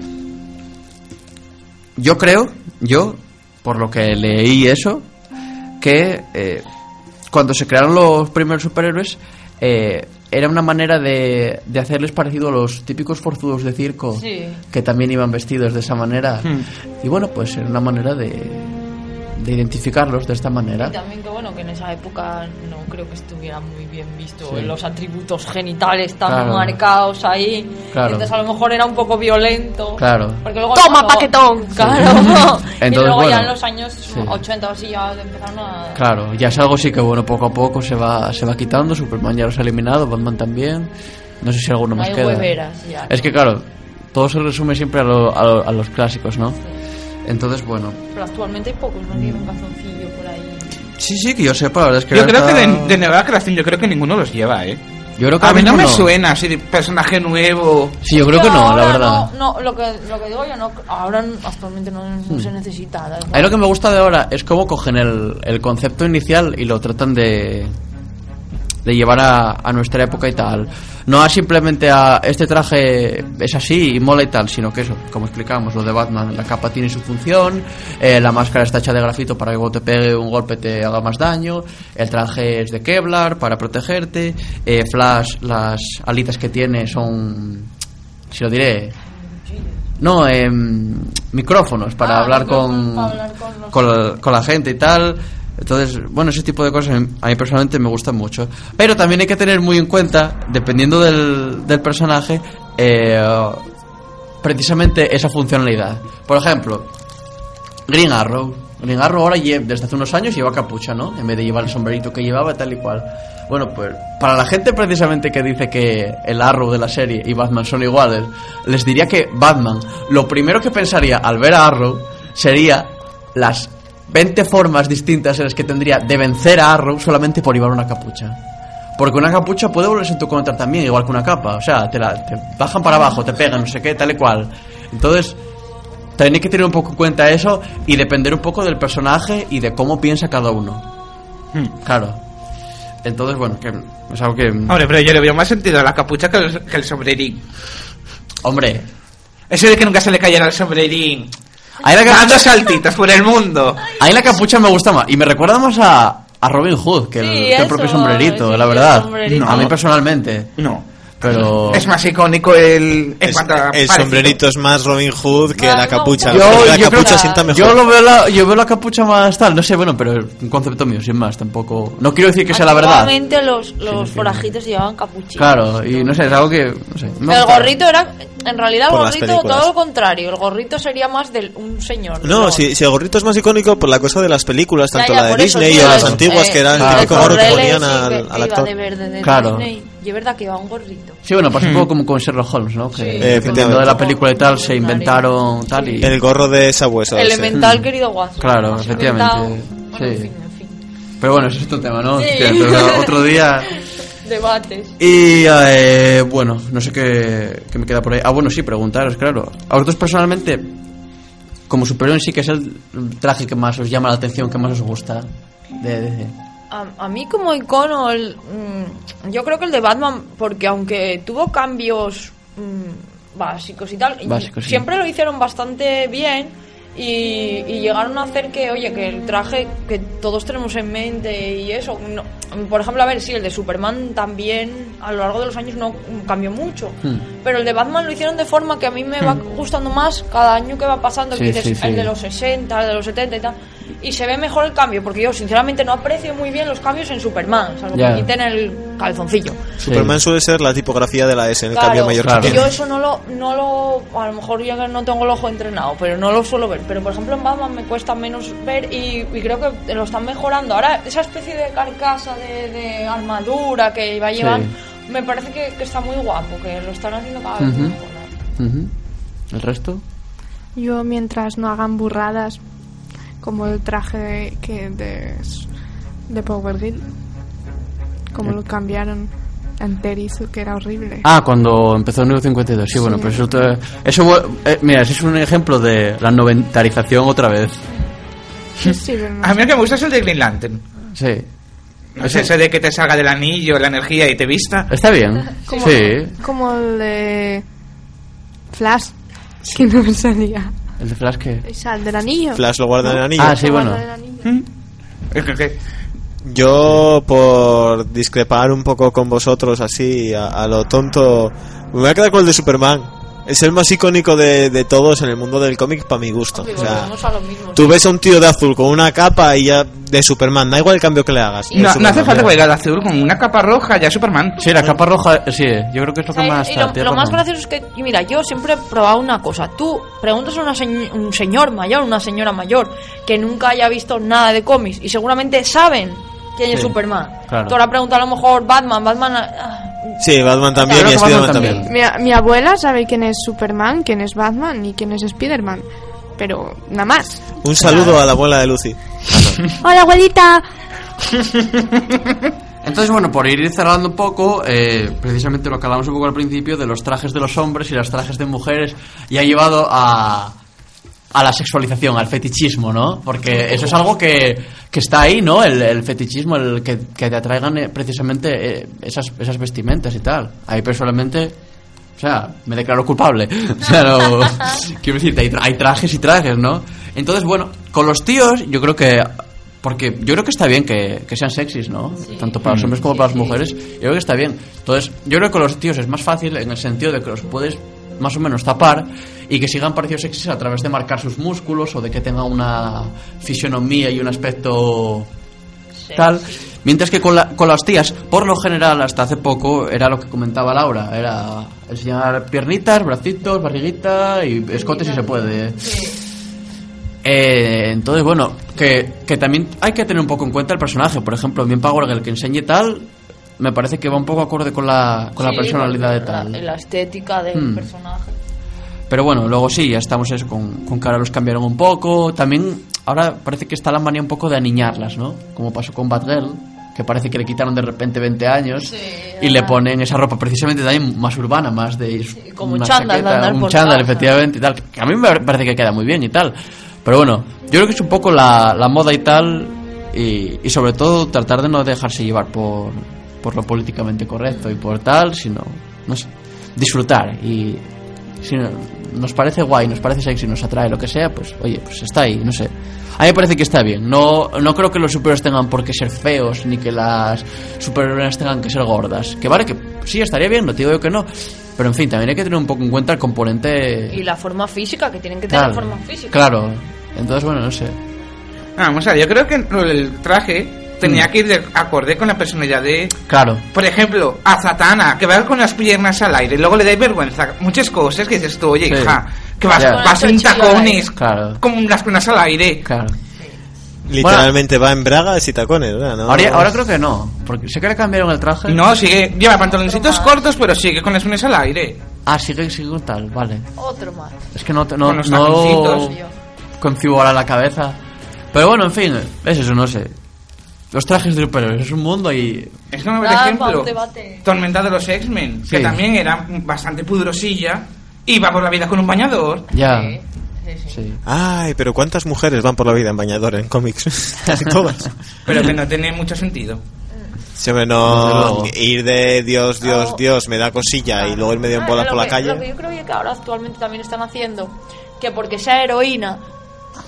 Yo creo, yo, por lo que leí eso, que eh, cuando se crearon los primeros superhéroes eh, era una manera de, de hacerles parecido a los típicos forzudos de circo Sí. que también iban vestidos de esa manera. Y bueno, pues era una manera de, de identificarlos de esta manera. Y también que bueno, que en esa época no creo que estuviera muy bien visto Sí. los atributos genitales tan Claro. marcados ahí. Claro. Entonces a lo mejor era un poco violento. Claro. Porque luego Toma, luego- paquetón. Claro. y Entonces, luego ya bueno, en los años sí. 80 o así ya empezaron a... Claro, ya es algo sí que bueno, poco a poco se va, se va quitando. Superman ya los ha eliminado, Batman también. No sé si alguno más Hay queda. hueveras ya. Es que claro, todo se resume siempre a, lo- a lo- a los clásicos, ¿no? Entonces, bueno. Pero actualmente hay pocos, no llevan calzoncillo por ahí. Sí, sí, que yo sepa, la verdad es que... Yo creo que de, de nueva creación, yo creo que ninguno los lleva, ¿eh? Yo creo que A mí no me suena así de personaje nuevo. Sí, yo creo que Pero no, la verdad. No, no, lo que, lo que digo yo, no, ahora actualmente no, no se necesita. A mí lo que me gusta de ahora es cómo cogen el, el concepto inicial y lo tratan de, de llevar a, a nuestra época y tal. No a simplemente a este traje es así y mola y tal, sino que eso, como explicamos, lo de Batman, la capa tiene su función, eh, la máscara está hecha de grafito para que cuando te pegue un golpe te haga más daño, el traje es de Kevlar para protegerte, eh, Flash, las alitas que tiene son, si lo diré, no, em, micrófonos para Ah, hablar con, para hablar con con con la gente y tal. Entonces, bueno, ese tipo de cosas a mí personalmente me gustan mucho. Pero también hay que tener muy en cuenta, dependiendo del, del personaje, eh, precisamente esa funcionalidad. Por ejemplo, Green Arrow. Green Arrow ahora desde hace unos años lleva capucha, ¿no? En vez de llevar el sombrerito que llevaba tal y cual. Bueno, pues para la gente precisamente que dice que el Arrow de la serie y Batman son iguales, les diría que Batman lo primero que pensaría al ver a Arrow sería las 20 formas distintas en las que tendría de vencer a Arrow solamente por llevar una capucha. Porque una capucha puede volverse en tu contra también, igual que una capa. O sea, te, la, te bajan para abajo, te pegan, no sé qué, tal y cual. Entonces, también hay que tener un poco en cuenta eso y depender un poco del personaje y de cómo piensa cada uno. Claro. Entonces, bueno, que es algo que... Hombre, pero yo le veo más sentido a la capucha que el, que el sombrerín. Hombre, Ese de que nunca se le cayera el sombrerín. Ahí la, Dando capucha, saltitos por el mundo. ahí la capucha me gusta más. Y me recuerda más a, a Robin Hood que el, Sí, que el propio sombrerito, sí, la verdad. sombrerito. A mí personalmente. No. Pero... Es más icónico el. En Es- cuanto a el parecido. sombrerito es más Robin Hood que Ah, la no, capucha. yo- la yo capucha sienta mejor. Yo lo veo la, yo veo la capucha más tal, no sé, bueno, pero es un concepto mío, sin más, tampoco. No quiero decir que sea la verdad. Antiguamente los, los sí. forajitos llevaban capuchita. Claro, y no sé, es algo que. No sé, El gorrito era, en realidad el gorrito todo lo contrario, el gorrito sería más de un señor. No, si, si el gorrito es más icónico por la cosa de las películas, Ya, tanto ya, la de Disney o las antiguas, eh, que era el claro, típico gorro que ponían sí, al, actor. de verde de Claro. Disney. Y es verdad que iba un gorrito. Sí, bueno, pasa un poco como con Sherlock Holmes, ¿no? Que dependiendo efectivamente. de la película y tal, se inventaron tal y. El gorro de sabueso. ese. Elemental, querido Watson. Claro, efectivamente, inventado- Bueno, en sí. fin, en fin. Pero bueno, ese es otro tema, ¿no? Sí. Otro- otro día. Debates. Y eh, bueno, no sé qué, qué me queda por ahí. Ah, bueno, sí, preguntaros, claro. A vosotros personalmente, como superior sí, que es el traje que más os llama la atención, que más os gusta de? A, a mí como icono, el, mm, yo creo que el de Batman, porque aunque tuvo cambios mm, básicos y tal, sí. siempre lo hicieron bastante bien y, y llegaron a hacer que, oye, que el traje que todos tenemos en mente y eso, no, por ejemplo, a ver, sí, el de Superman también a lo largo de los años no cambió mucho. Hmm. Pero el de Batman lo hicieron de forma que a mí me va gustando más cada año que va pasando. Sí, que dices, sí, sí. El de los 60, el de los 70 y tal. Y se ve mejor el cambio, porque yo sinceramente no aprecio muy bien los cambios en Superman, salvo Ya. que quiten el calzoncillo. Sí. Superman suele ser la tipografía de la S en el Claro, cambio mayor claro. que tiene. yo eso no lo, no lo, a lo mejor que no tengo el ojo entrenado, pero no lo suelo ver. Pero por ejemplo en Batman me cuesta menos ver y, y creo que lo están mejorando. Ahora esa especie de carcasa de, de armadura que va llevando, me parece que, que está muy guapo, que lo están haciendo cada vez mejor. Ujú. ¿El resto? Yo mientras no hagan burradas como el traje que de, de Power Girl, como lo cambiaron enterizo, que era horrible. Ah, cuando empezó el Nuevo 52, sí, bueno, pues eso, te- eso eh, mira, ese es un ejemplo de la noventarización otra vez. Sí, sí, pero A mí el que me gusta es el de Green Lantern. Sí. No es ese de que te salga del anillo, la energía y te vista. Está bien. Como, Sí. como el de Flash, que no me salía. El de Flash que... O sea, el del anillo. Flash lo guarda en el anillo. Ah, sí, bueno. Que- Yo, por discrepar un poco con vosotros así, a, a lo tonto, me voy a quedar con el de Superman. Es el más icónico de, de todos en el mundo del cómic para mi gusto. O sea, a lo mismo. tú ves a un tío de azul con una capa y ya de Superman, da igual el cambio que le hagas. No, Es no hace falta que vaya de azul con una capa roja, ya Superman. Sí, la capa roja, sí, yo creo que es lo que ¿Sabes? más... Y lo, lo más gracioso es que, mira, yo siempre he probado una cosa. Tú preguntas a una señ- un señor mayor, una señora mayor, que nunca haya visto nada de cómics y seguramente saben quién es Sí, Superman. claro. Tú ahora preguntas a lo mejor Batman, Batman... ah, Sí, Batman también Creo y Spiderman también. también. Mi, mi abuela sabe quién es Superman, quién es Batman y quién es Spiderman. Pero nada más. Un saludo a la abuela de Lucy. Hola, abuelita. Entonces, bueno, por ir cerrando un poco, eh, precisamente lo que hablamos un poco al principio de los trajes de los hombres y los trajes de mujeres, y ha llevado a, a la sexualización, al fetichismo, ¿no? Porque eso es algo que, que está ahí, ¿no? El, el fetichismo, el que, que te atraigan eh, precisamente eh, esas, esas vestimentas y tal. Ahí personalmente... O sea, me declaro culpable. O sea, no, quiero decirte, hay, hay trajes y trajes, ¿no? Entonces, bueno, con los tíos, yo creo que. Porque yo creo que está bien que, que sean sexys, ¿no? Tanto para los hombres como para las mujeres. Yo creo que está bien. Entonces, yo creo que con los tíos es más fácil en el sentido de que los puedes más o menos tapar y que sigan parecidos sexys a través de marcar sus músculos o de que tengan una fisionomía y un aspecto tal. Mientras que con, la- con las tías, por lo general, hasta hace poco, era lo que comentaba Laura, era enseñar piernitas, bracitos, barriguita y escote si se puede. Eh, entonces, bueno, que, que también hay que tener un poco en cuenta el personaje. Por ejemplo, bien Power Girl que enseñe tal, me parece que va un poco acorde con la, con la personalidad de la- tal. La, estética del Hmm. personaje. Pero bueno, luego sí, ya estamos eso, con, con ahora los cambiaron un poco. También ahora parece que está la manía un poco de aniñarlas, ¿no? Como pasó con Batgirl, que parece que le quitaron de repente 20 años Sí, y le ponen esa ropa precisamente también más urbana, más de como una chándal, de chaqueta, andar un chándal, efectivamente y tal. Que a mí me parece que queda muy bien y tal. Pero bueno, yo creo que es un poco la, la moda y tal y, y sobre todo tratar de no dejarse llevar por, por lo políticamente correcto y por tal, sino, no sé, disfrutar y si no- nos parece guay, nos parece sexy, nos atrae, lo que sea, pues oye, pues está ahí, no sé. A mí me parece que está bien. No, no creo que los superhéroes tengan por qué ser feos, ni que las superhéroes tengan que ser gordas. Que vale, que sí, estaría bien, no te digo yo que no. Pero en fin, también hay que tener un poco en cuenta el componente... Y la forma física, que tienen que tener Claro, forma física. claro. Entonces, bueno, no sé. Ah, Vamos a ver, yo creo que el traje tenía Mm. que ir de acorde con la personalidad de... Claro. Por ejemplo, a Zatanna, que va con las piernas al aire, y luego le da vergüenza. Muchas cosas que dices tú, oye, Sí. hija, que vas, Ya. vas en tacones, Claro. con las piernas al aire. Claro. Literalmente va en bragas y tacones, ¿verdad? ¿No? Ahora, ahora creo que no, porque sé que le cambiaron el traje. No, sigue, lleva pantaloncitos cortos, pero sigue con las piernas al aire. Ah, sigue, sigue tal, vale. Otro más. Es que no, no, Con los no concibo ahora la cabeza. Pero bueno, en fin, es eso, no sé. Los trajes de superhéroes es un mundo y. Es como, por Ah, ejemplo. Tormenta de los X-Men, que Sí. también era bastante pudrosilla, y va por la vida con un bañador. Ya. Sí, sí, sí. Sí. Ay, pero ¿cuántas mujeres van por la vida en bañador en cómics? Casi todas. Pero que no tiene mucho sentido. Sí, hombre, Desde no luego. ir de Dios, Dios, No. Dios, me da cosilla y luego ir medio en Ah, lo por la que- calle. Lo que yo creo que ahora actualmente también están haciendo, que porque sea heroína,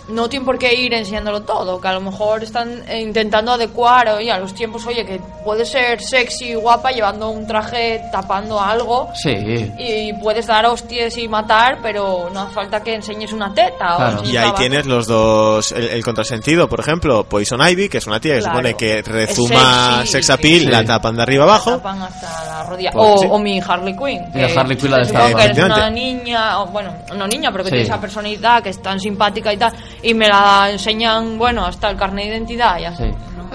no tienen por qué ir enseñándolo todo, que a lo mejor están eh, intentando adecuar oye, a los tiempos, oye, que puede ser sexy y guapa llevando un traje tapando algo Sí. y puedes dar hostias y matar, pero no hace falta que enseñes una teta. o Claro. Y ahí tienes los dos, el, el contrasentido, por ejemplo, Poison Ivy, que es una tía que Claro. supone que rezuma sexy, sex appeal, sí. la tapan de arriba la abajo. tapan hasta la rodilla. Pues, o, sí. o mi Harley Quinn. Y la Harley Quinn la de que eres una niña, o, bueno, no niña, pero que Sí. tiene esa personalidad que es tan simpática y tal, y me la enseñan, bueno, hasta el carnet de identidad, ya Sí. ¿no?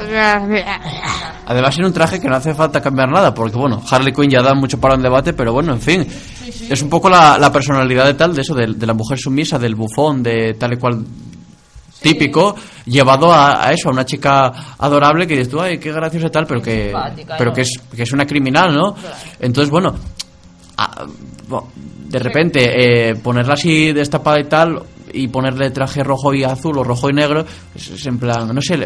Además, en un traje que no hace falta cambiar nada, porque bueno, Harley Quinn ya da mucho para un debate, pero bueno, en fin, es un poco la, la personalidad de tal, de eso, de, de la mujer sumisa, del bufón, de tal y cual típico, llevado a, a eso, a una chica adorable que dices tú, ay, qué graciosa y tal, pero que, pero ¿no? que, es, que es una criminal, ¿no? Entonces, bueno, a- bo- de repente, eh, ponerla así destapada y tal, y ponerle traje rojo y azul o rojo y negro, es, es en plan, no sé,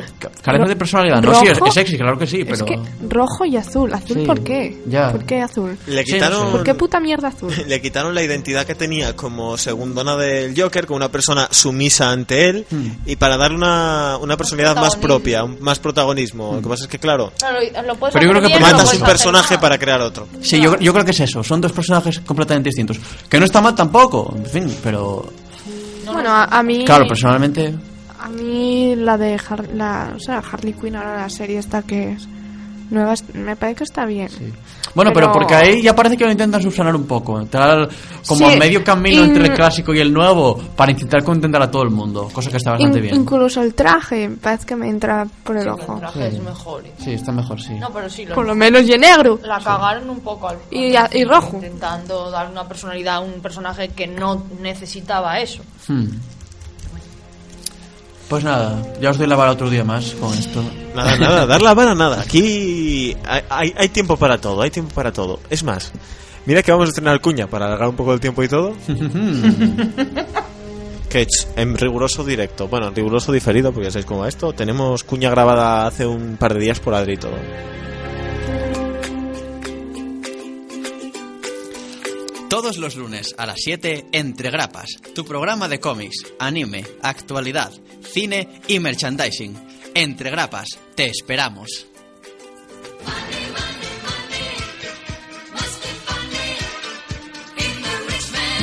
carece de personalidad. No, sí, es, ¿Rojo? es sexy, claro que sí, Es pero... que rojo y azul. ¿Azul Sí, por qué? ya. ¿Por qué azul? Le Sí, no quitaron, sé. ¿Por qué puta mierda azul? le quitaron la identidad que tenía como segundona del Joker, como una persona sumisa ante él, Hmm. y para darle una, una personalidad más propia, un- más protagonismo. Lo que pasa es que, claro, Claro, lo puedes Pero yo hacer creo que bien, matas un personaje para crear otro. Sí, yo, yo creo que es eso. Son dos personajes completamente distintos. Que no está mal tampoco, en fin, pero... bueno, a, a mí... Claro, personalmente... A mí la de Har- la, o sea, Harley Quinn, ahora la serie esta que es nueva, es- me parece que está bien. Bueno, pero, Pero- porque ahí ya parece que lo intentan subsanar un poco. Tal, como Sí, a medio camino in- entre el clásico y el nuevo, para intentar contentar a todo el mundo. Cosa que está bastante In- bien. Incluso el traje, parece que me entra por el Sí, ojo. el traje es mejor. Sí, está mejor, sí. No, pero sí, lo- Por lo menos y en negro. la cagaron un poco al Y- y rojo. intentando dar una personalidad a un personaje que no necesitaba eso. Hmm. Pues nada, ya os doy la vara otro día más con esto. Nada, nada, dar la vara, nada. Aquí hay, hay, hay tiempo para todo, hay tiempo para todo. Es más, mira que vamos a estrenar cuña para alargar un poco el tiempo y todo. que en riguroso directo, bueno, en riguroso diferido, porque ya sabéis cómo va esto. Tenemos cuña grabada hace un par de días por Adri y todo. Todos los lunes a las 7, Entre Grapas, tu programa de cómics, anime, actualidad, cine y merchandising. Entre Grapas, te esperamos.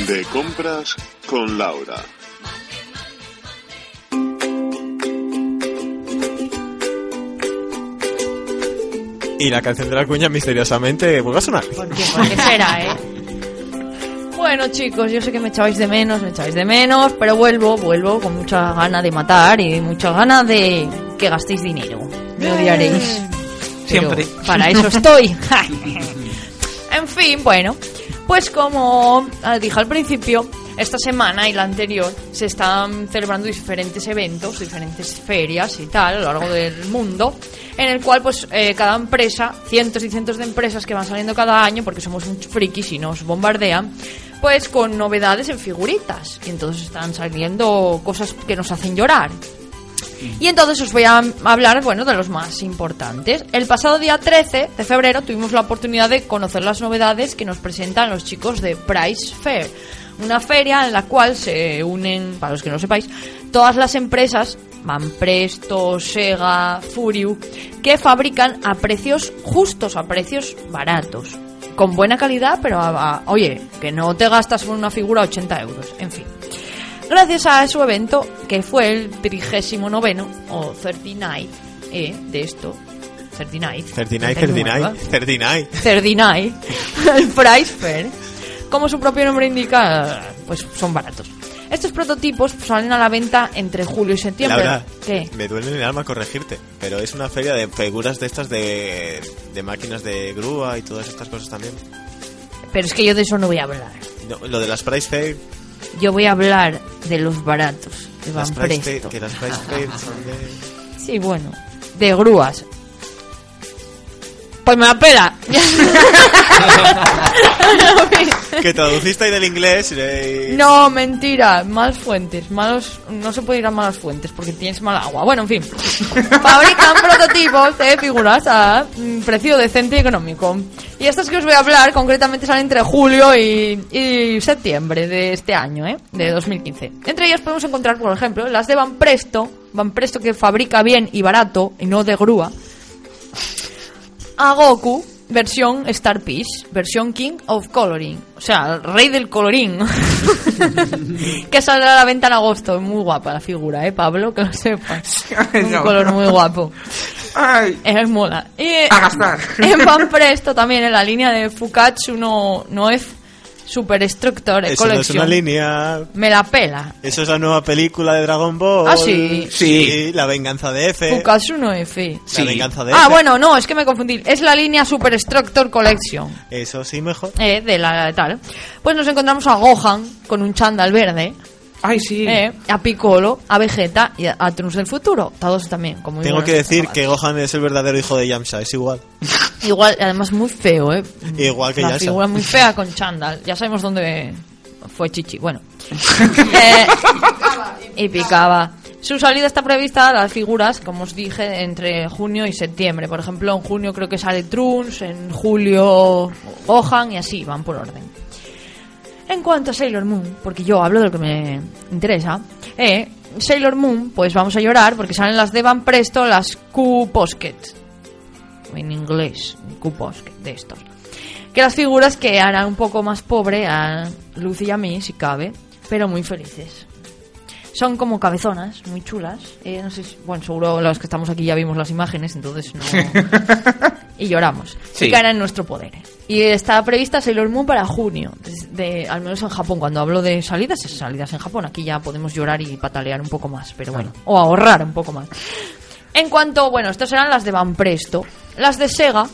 De compras con Laura. Y la canción de la cuña misteriosamente vuelve a sonar. ¿Por qué? ¿Por qué será, eh? Bueno, chicos, yo sé que me echabais de menos, me echabais de menos, pero vuelvo, vuelvo con mucha gana de matar y mucha gana de que gastéis dinero. Me odiaréis. Siempre. Para eso estoy. en fin, bueno, pues como dije al principio, esta semana y la anterior se están celebrando diferentes eventos, diferentes ferias y tal a lo largo del mundo, en el cual pues eh, cada empresa, cientos y cientos de empresas que van saliendo cada año, porque somos muchos frikis y nos bombardean, pues con novedades en figuritas. Y entonces están saliendo cosas que nos hacen llorar. Y entonces os voy a hablar, bueno, de los más importantes. El pasado día 13 de febrero tuvimos la oportunidad de conocer las novedades que nos presentan los chicos de Price Fair. Una feria en la cual se unen, para los que no sepáis, todas las empresas, Manpresto, Sega, Furiu, que fabrican a precios justos, a precios baratos. Con buena calidad, pero a- a- oye, que no te gastas una figura 80 euros. En fin. Gracias a su evento, que fue el 39 o 39 eh, de esto. 39. 39, 39, 39, 39. 39, el Price Fair. Como su propio nombre indica, pues son baratos. Estos prototipos salen a la venta entre julio y septiembre. Laura, ¿Qué? me duele el alma corregirte, pero es una feria de figuras de estas de, de máquinas de grúa y todas estas cosas también. Pero es que yo de eso no voy a hablar. No, lo de las Price Fair, Yo voy a hablar de los baratos, de las Van Price Presto. que las Price Fair son de... Sí, bueno, de grúas. Pues me la pela. Que traduciste ahí del inglés y... No, mentira, malas fuentes, malos, no se puede ir a malas fuentes porque tienes mal agua. Bueno, en fin, fabrican prototipos de figuras a mm, precio decente y económico. Y estas que os voy a hablar concretamente salen entre julio y, y septiembre de este año, ¿eh? de 2015. Entre ellas podemos encontrar, por ejemplo, las de Van Presto, Van Presto que fabrica bien y barato y no de grúa. A Goku, versión Star Piece, versión King of Coloring. O sea, el rey del colorín. que saldrá a la venta en agosto. Muy guapa la figura, ¿eh, Pablo? Que lo sepas. Un color muy guapo. Ay, Es mola. Y a gastar. en Van Presto también, en la línea de Fukatsu no, no es Superstructor Eso no es Collection. una línea... Me la pela. Eso es la nueva película de Dragon Ball. Ah, sí. Sí. La venganza de F. Fukatsu no F. La Sí. venganza de Ah, F. bueno, no, es que me confundí. Es la línea Superstructor Collection. Eso sí, mejor. Eh, de la tal. Pues nos encontramos a Gohan con un chándal verde, Ay, sí. eh, a Piccolo, a Vegeta y a, a Trunks del futuro. Todos también, como Tengo que decir que Gohan es el verdadero hijo de Yamcha, es igual. Igual, además muy feo, eh. Igual que La Yamcha. figura muy fea con chándal. Ya sabemos dónde fue Chichi. Bueno. Eh, y picaba. Su salida está prevista, las figuras, como os dije, entre junio y septiembre. Por ejemplo, en junio creo que sale Trunks, en julio Gohan y así, van por orden. En cuanto a Sailor Moon, porque yo hablo de lo que me interesa, eh, Sailor Moon, pues vamos a llorar porque salen las de Van Presto, las Q Posket. En inglés, Q Posket, de estos. Que las figuras que harán un poco más pobre a Lucy y a mí, si cabe, pero muy felices. Son como cabezonas, muy chulas. Eh, no sé si- bueno, seguro los que estamos aquí ya vimos las imágenes, entonces no. y lloramos. Sí. Y caerá en nuestro poder. Y está prevista Sailor Moon para junio, de, al menos en Japón. Cuando hablo de salidas, es salidas en Japón. Aquí ya podemos llorar y patalear un poco más, pero bueno, o ahorrar un poco más. En cuanto, bueno, estas serán las de Van Presto. Las de Sega,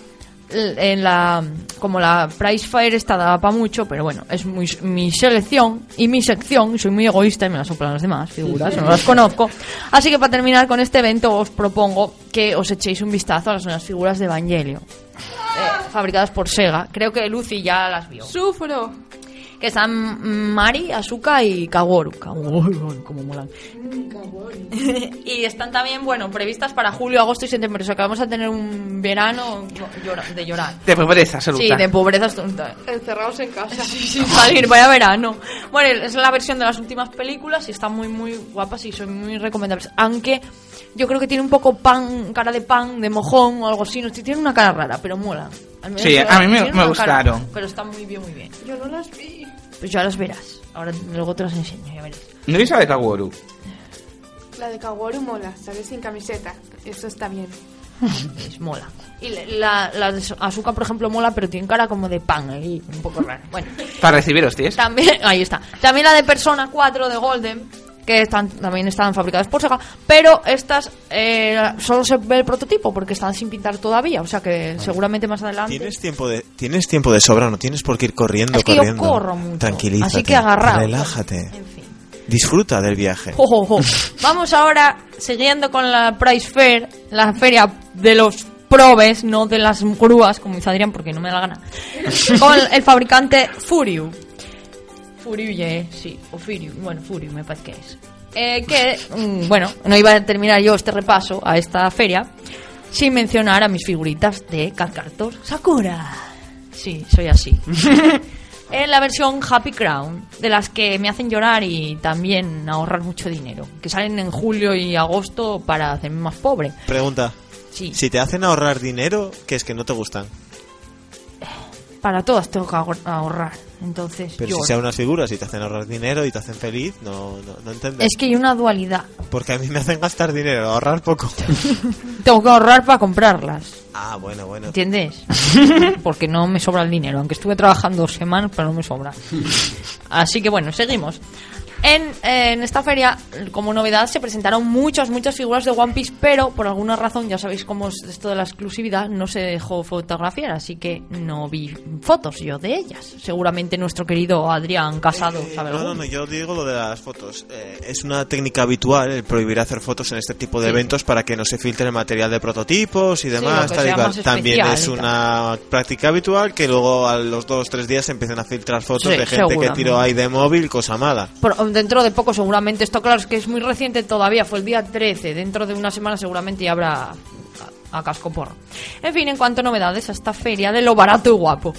en la como la Price Fire está dada para mucho, pero bueno, es muy, mi selección y mi sección, soy muy egoísta y me las soplan las demás figuras, no las conozco. Así que para terminar con este evento os propongo que os echéis un vistazo a las nuevas figuras de Evangelio. eh, fabricadas por Sega. Creo que Lucy ya las vio. Sufro. Que están Mari, Asuka y Kaworu. Kaworu, como molan. y están también, bueno, previstas para julio, agosto y septiembre. O sea que vamos a tener un verano de llorar. De pobreza absoluta. Sí, de pobreza absoluta. Encerrados en casa. Sin salir, vaya verano. Bueno, es la versión de las últimas películas y están muy, muy guapas y son muy recomendables. Aunque yo creo que tiene un poco pan, cara de pan, de mojón o algo así. No, tiene una cara rara, pero mola. Al menos Sí, a mí me- cara, gustaron. pero está muy bien, muy bien. Yo no las vi. Pues ya las verás. Ahora luego te las enseño, ya verás. ¿No la de Kaworu? La de Kaworu mola, sale sin camiseta. Eso está bien. Es mola. Y la, la de Asuka, por ejemplo, mola, pero tiene cara como de pan ahí, un poco rara. Bueno, Para recibir hostias. también, ahí está. También la de Persona 4 de Golden, que están, también están fabricadas por Sega, pero estas eh, solo se ve el prototipo porque están sin pintar todavía, o sea que seguramente más adelante. ¿Tienes tiempo de tienes tiempo de sobra, no tienes por qué ir corriendo, Es que yo corro mucho, Tranquilízate. así que agarrado. Relájate. En fin. Disfruta del viaje. Vamos ahora, siguiendo con la Price Fair, la feria de los probes, no de las grúas, como dice Adrián, porque no me da la gana, con el fabricante Furiu. Furiuye, sí, o Furiu, bueno, Furiu me parece que es. Eh, que, mm, bueno, no iba a terminar yo este repaso a esta feria sin mencionar a mis figuritas de Calcartor Sakura. Sí, soy así. en la versión Happy Crown, de las que me hacen llorar y también ahorrar mucho dinero, que salen en julio y agosto para hacerme más pobre. Pregunta. Sí, Si te hacen ahorrar dinero, ¿qué es que no te gustan? para todas tengo que ahor- ahorrar, entonces Pero si sean unas figuras y te hacen ahorrar dinero y te hacen feliz, no, no, no entiendes. Es que hay una dualidad. Porque a mí me hacen gastar dinero, ahorrar poco. Tengo que ahorrar para comprarlas, ah, bueno, bueno. ¿entiendes? Porque no me sobra el dinero, aunque estuve trabajando dos semanas, pero no me sobra. Así que bueno, seguimos. En, eh, en esta feria, como novedad, se presentaron muchas, muchas figuras de One Piece, pero por alguna razón, ya sabéis cómo es esto de la exclusividad, no se dejó fotografiar, así que no vi fotos yo de ellas. Seguramente nuestro querido Adrián Casado sabe No, alguna. no, yo digo lo de las fotos. Eh, es una técnica habitual el prohibir hacer fotos en este tipo de eventos para que no se filtre el material de prototipos y demás. tal y más También es tal. una práctica habitual que luego a los dos tres días se empiezan a filtrar fotos Sí, de gente que tiró ahí de móvil, cosa mala. Dentro de poco seguramente, esto claro es que es muy reciente todavía, fue el día 13, dentro de una semana seguramente ya habrá a, a casco porro. En fin, en cuanto a novedades, a esta feria de lo barato y guapo.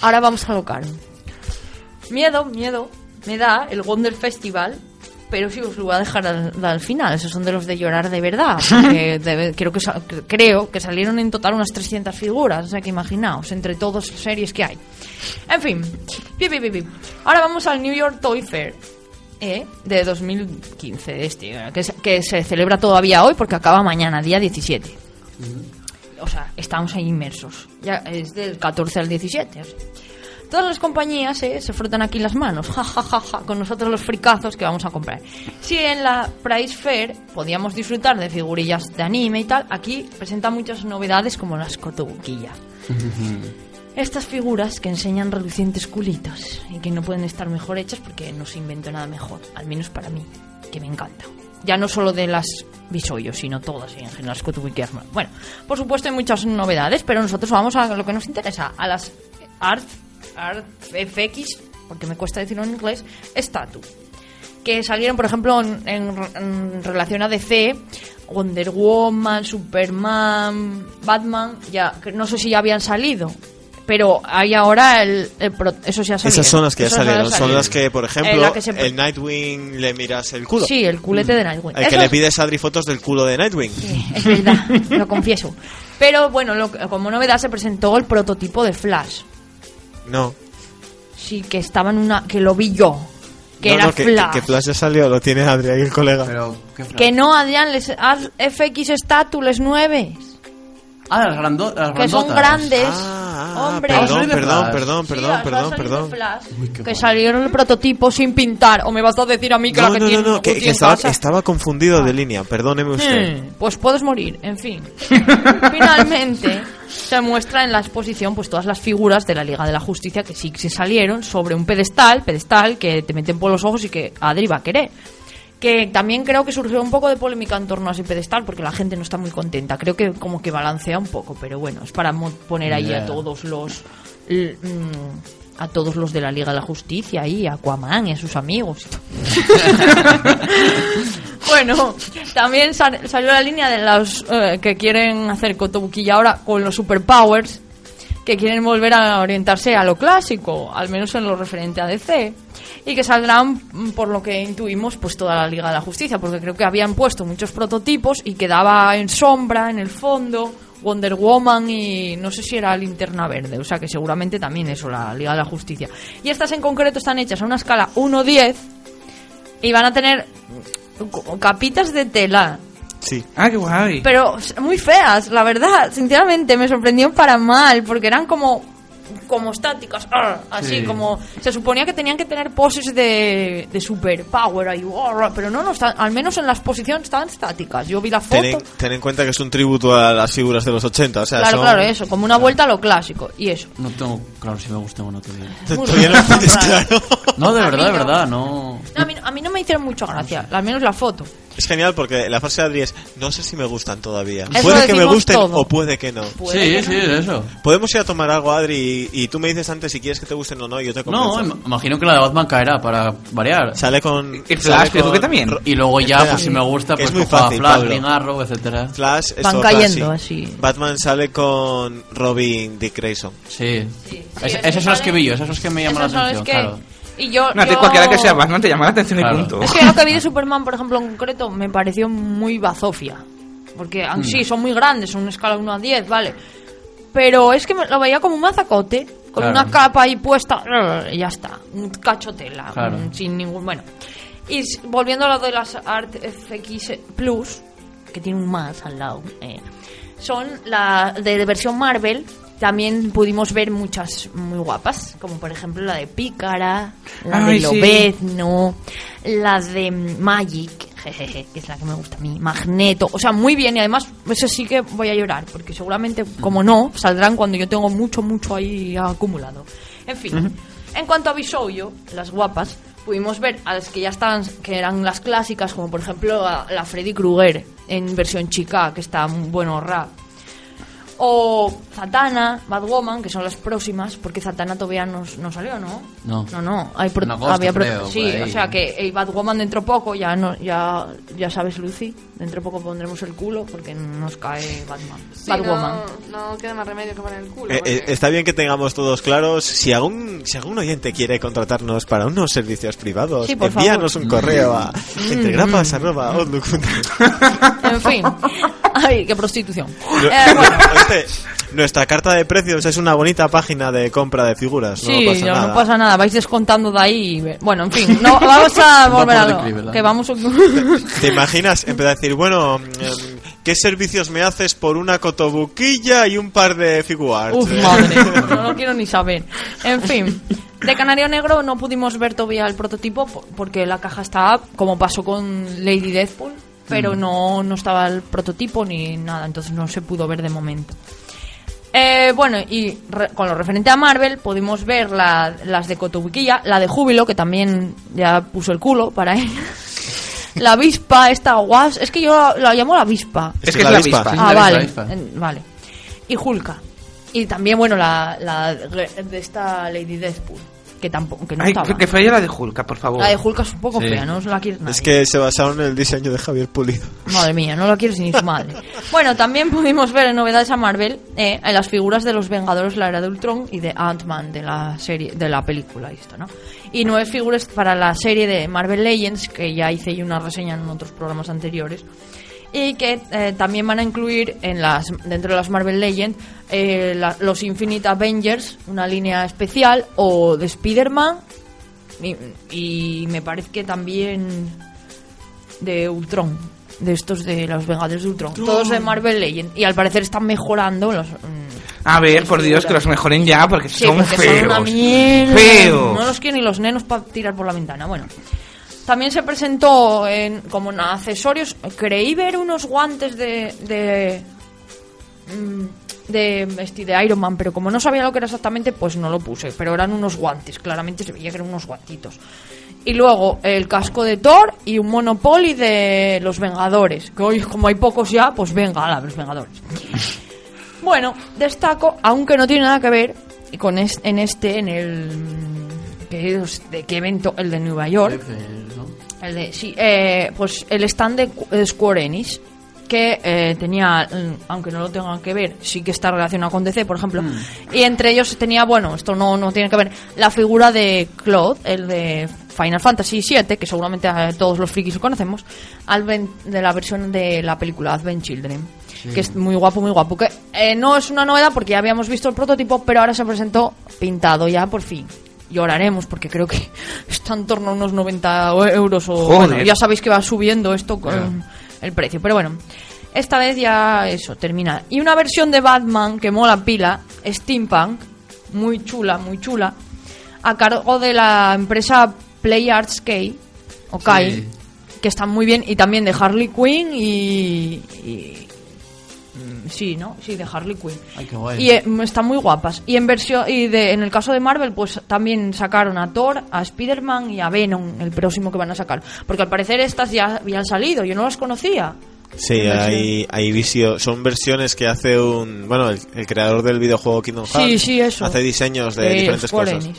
Ahora vamos a lo. Miedo, miedo, me da el Wonder Festival, pero sí os lo voy a dejar al, al final, esos son de los de llorar de verdad, porque debe- creo, que, creo que salieron en total unas 300 figuras, o sea que imaginaos, entre todas las series que hay. En fin, pi, pi, pi, pi. ahora vamos al New York Toy Fair. ¿eh? de 2015, este, que, se- que se celebra todavía hoy porque acaba mañana, día 17. O sea, estamos ahí inmersos. Ya es del 14 al 17. o sea. Todas las compañías eh, se frotan aquí las manos, ja, ja, ja, ja, con nosotros los fricazos que vamos a comprar. Si en la Price Fair podíamos disfrutar de figurillas de anime y tal, aquí presenta muchas novedades como las Kotobukiya. Estas figuras que enseñan relucientes culitos y que no pueden estar mejor hechas porque no se inventó nada mejor, al menos para mí, que me encanta. Ya no solo de las bisoyos, sino todas y en general. Bueno, por supuesto hay muchas novedades, pero nosotros vamos a lo que nos interesa, a las Art, Art FX, porque me cuesta decirlo en inglés, Statue que salieron, por ejemplo, en, en- en relación a DC, Wonder Woman, Superman, Batman, ya no sé si ya habían salido, pero hay ahora el, el pro- eso ya salieron. Esas son las que ya salieron. Son las que, por ejemplo, la que se- el Nightwing le miras el culo. Sí, el culete de Nightwing. El que le es- pides a Adri fotos del culo de Nightwing. Es verdad, lo confieso. Pero bueno, lo como novedad se presentó el prototipo de Flash. No. Sí, que estaba en una. que lo vi yo. Que No, era no, que, Flash. que Flash ya salió, lo tiene Adri ahí el colega. Pero, ¿qué fra- Que no, Adrián, les haz FX Statules 9. Ah, las, grando las Que son grandes. Ah, ah, hombre. Ah, perdón, perdón, Flash. perdón, Sí, perdón, perdón, perdón. Flash, Uy, que guay. salieron el prototipo sin pintar. O me vas a decir a mí que No, la que no, no, tiene no, que, Guti que en estaba, estaba confundido de línea, perdóneme usted. Hmm, Pues puedes morir, en fin. Finalmente se muestra en la exposición pues todas las figuras de la Liga de la Justicia que sí que se salieron sobre un pedestal, pedestal que te meten por los ojos y que Adri va a querer. Que también creo que surgió un poco de polémica en torno a ese pedestal porque la gente no está muy contenta. Creo que como que balancea un poco, pero bueno, es para poner ahí a todos los mm, a todos los de la Liga de la Justicia ahí, a Aquaman y a sus amigos. Bueno, también sal- salió la línea de los eh, que quieren hacer Kotobukiya ahora con los superpowers, que quieren volver a orientarse a lo clásico, al menos en lo referente a DC, y que saldrán, mm, por lo que intuimos, pues toda la Liga de la Justicia, porque creo que habían puesto muchos prototipos y quedaba en sombra, en el fondo, Wonder Woman y no sé si era Linterna Verde, o sea que seguramente también eso, la Liga de la Justicia. Y estas en concreto están hechas a una escala 1-10 y van a tener capitas de tela. Sí. Ah, qué guay. Pero muy feas, la verdad. Sinceramente, me sorprendió para mal, porque eran como como estáticas, ¡ar! así Sí. como se suponía que tenían que tener poses de, de superpower ahí, ¡ar! pero no, no están, al menos en las posiciones estaban estáticas. Yo vi la foto, Ten en, ten en cuenta que es un tributo a las figuras de los 80, o sea, claro, son- claro, eso, como una vuelta a lo clásico y eso. No tengo claro si me gusta o no todavía. Muy Todavía no de verdad, de verdad, no. No, a, mí, a mí no me hicieron mucha gracia, al menos la foto. Es genial porque la frase de Adri es, no sé si me gustan todavía. Eso puede que me gusten todo. o puede que no. Puede Sí, que sí, eso. Podemos ir a tomar algo, Adri, y, y tú me dices antes si quieres que te gusten o no, y yo te No, convenzo. im- imagino que la de Batman caerá para variar. Sale con... Y Flash, creo con que también. Y luego ya, Espera, pues si me gusta, pues es muy fácil, Flash. Green Arrow, etcétera. Flash, Van eso, cayendo sí. así. Batman sale con Robin Dick Grayson. Sí. sí, Es- es que esas son las que vi yo, esas son las que me llaman la atención, que- claro. Y yo, No, yo- cualquiera que sea Batman te llama la atención Claro. y punto. Es que lo que vi de Superman, por ejemplo, en concreto, me pareció muy bazofia. Porque aun sí, son muy grandes, son una escala 1 a 10, vale. Pero es que me- lo veía como un mazacote, con Claro. una capa ahí puesta, y ya está, un cachotela, Claro. sin ningún. Bueno. Y volviendo a lo de las Art FX Plus, que tiene un más al lado, eh, son la de versión Marvel también pudimos ver muchas muy guapas, como por ejemplo la de Pícara, la Ay, de sí. Lobezno, la de Magic, jejeje, que es la que me gusta a mí, Magneto, o sea, muy bien y además eso sí que voy a llorar, porque seguramente, como no, saldrán cuando yo tengo mucho, mucho ahí acumulado. En fin, en cuanto a Bisoyo, las guapas, pudimos ver a las que ya estaban, que eran las clásicas, como por ejemplo a- la Freddy Krueger en versión chica, que está muy bueno rap. O Zatanna, Batwoman, que son las próximas, porque Zatanna todavía no, no salió, ¿no? No. No, no. Hay pro- En agosto, había creo, sí, o sea que el Batwoman dentro poco, ya no ya ya sabes, Lucy, dentro poco pondremos el culo porque nos cae Batman. Sí, Batwoman. no, no queda más remedio que poner el culo. Eh, eh, porque- está bien que tengamos todos claros. Si algún, si algún oyente quiere contratarnos para unos servicios privados, Sí, envíanos favor. un correo a entregrapas.outlook.com. En fin. Ay, qué prostitución. Eh, bueno. Oíste, Nuestra carta de precios es una bonita página de compra de figuras. Sí, no pasa no, nada. no pasa nada, vais descontando de ahí. y Bueno, en fin, no, vamos a volver a lo que vamos. ¿Te imaginas? Empezar a decir, bueno, em, ¿qué servicios me haces por una cotobuquilla y un par de figuarts? Uf, madre, no lo quiero ni saber. En fin, de Canario Negro no pudimos ver todavía el prototipo po- porque la caja estaba, como pasó con Lady Deathpool, pero Mm. no, no estaba el prototipo ni nada, entonces no se pudo ver de momento. Eh, bueno, y re- con lo referente a Marvel, pudimos ver la- las de Cotobuquilla, la de Júbilo, que también ya puso el culo para ella. La avispa, esta guas, es que yo la, la llamo la avispa. Es que es la avispa. Ah, vale. vale. Y Hulka. Y también, bueno, la, la de esta Lady Deathpool. Que tampoco, que no Ay, estaba. que, falla la de Hulka, por favor. La de Hulka es un poco Sí. fea, no la quieres nadie. Es que se basaron en el diseño de Javier Pulido. Madre mía, no la quieres ni su madre. Bueno, también pudimos ver en novedades a Marvel eh, en las figuras de los Vengadores la era de Ultron y de Ant-Man de la serie de la película esta, ¿no? Y nueve figuras para la serie de Marvel Legends que ya hice una reseña en otros programas anteriores y que eh, también van a incluir en las dentro de las Marvel Legends eh, los Infinite Avengers, una línea especial o de Spider-Man y, y me parece que también de Ultron, de estos de los Vengadores de Ultron, todos de Marvel Legends y al parecer están mejorando los mm, A ver, por Dios, que los mejoren ya, porque sí, son porque feos. son una mierda. Feos. No los quieren ni los nenos para tirar por la ventana. Bueno, también se presentó en, como en accesorios. Creí ver unos guantes de. de mm, de, este, de Iron Man, pero como no sabía lo que era exactamente, pues no lo puse. Pero eran unos guantes, claramente se veía que eran unos guantitos. Y luego el casco de Thor y un Monopoly de los Vengadores. Que hoy, como hay pocos ya, pues venga, ala, los Vengadores. Bueno, destaco, aunque no tiene nada que ver con es- en este, en el. ¿qué? ¿De qué evento? El de Nueva York. El de, sí, eh, pues el stand de de Square Enix, que eh, tenía, mm, aunque no lo tengan que ver, sí que está relacionado con DC, por ejemplo. Y entre ellos tenía, bueno, esto no, no tiene que ver, la figura de Claude, el de Final Fantasy VII, que seguramente eh, todos los frikis lo conocemos, Advent, de la versión de la película Advent Children. Que es muy guapo, muy guapo. Que eh, no es una novedad porque ya habíamos visto el prototipo, pero ahora se presentó pintado ya por fin. Lloraremos porque creo que está en torno a unos 90 euros o bueno, ya sabéis que va subiendo esto con el precio. Pero bueno, esta vez ya eso, termina. Y una versión de Batman que mola pila, Steampunk, muy chula, muy chula, a cargo de la empresa Play Arts K, o Kai, Sí. que están muy bien, y también de Harley Quinn y... y- Sí, ¿no? Sí, de Harley Quinn. Ay, qué guay. Y eh, están muy guapas. Y en versión y de, en el caso de Marvel, pues también sacaron a Thor, a Spider-Man y a Venom, el próximo que van a sacar. Porque al parecer estas ya habían salido, yo no las conocía. Sí, hay, hay visio- son versiones que hace un... Bueno, el, el creador del videojuego Kingdom Hearts Sí, sí, eso. hace diseños de De diferentes Square cosas.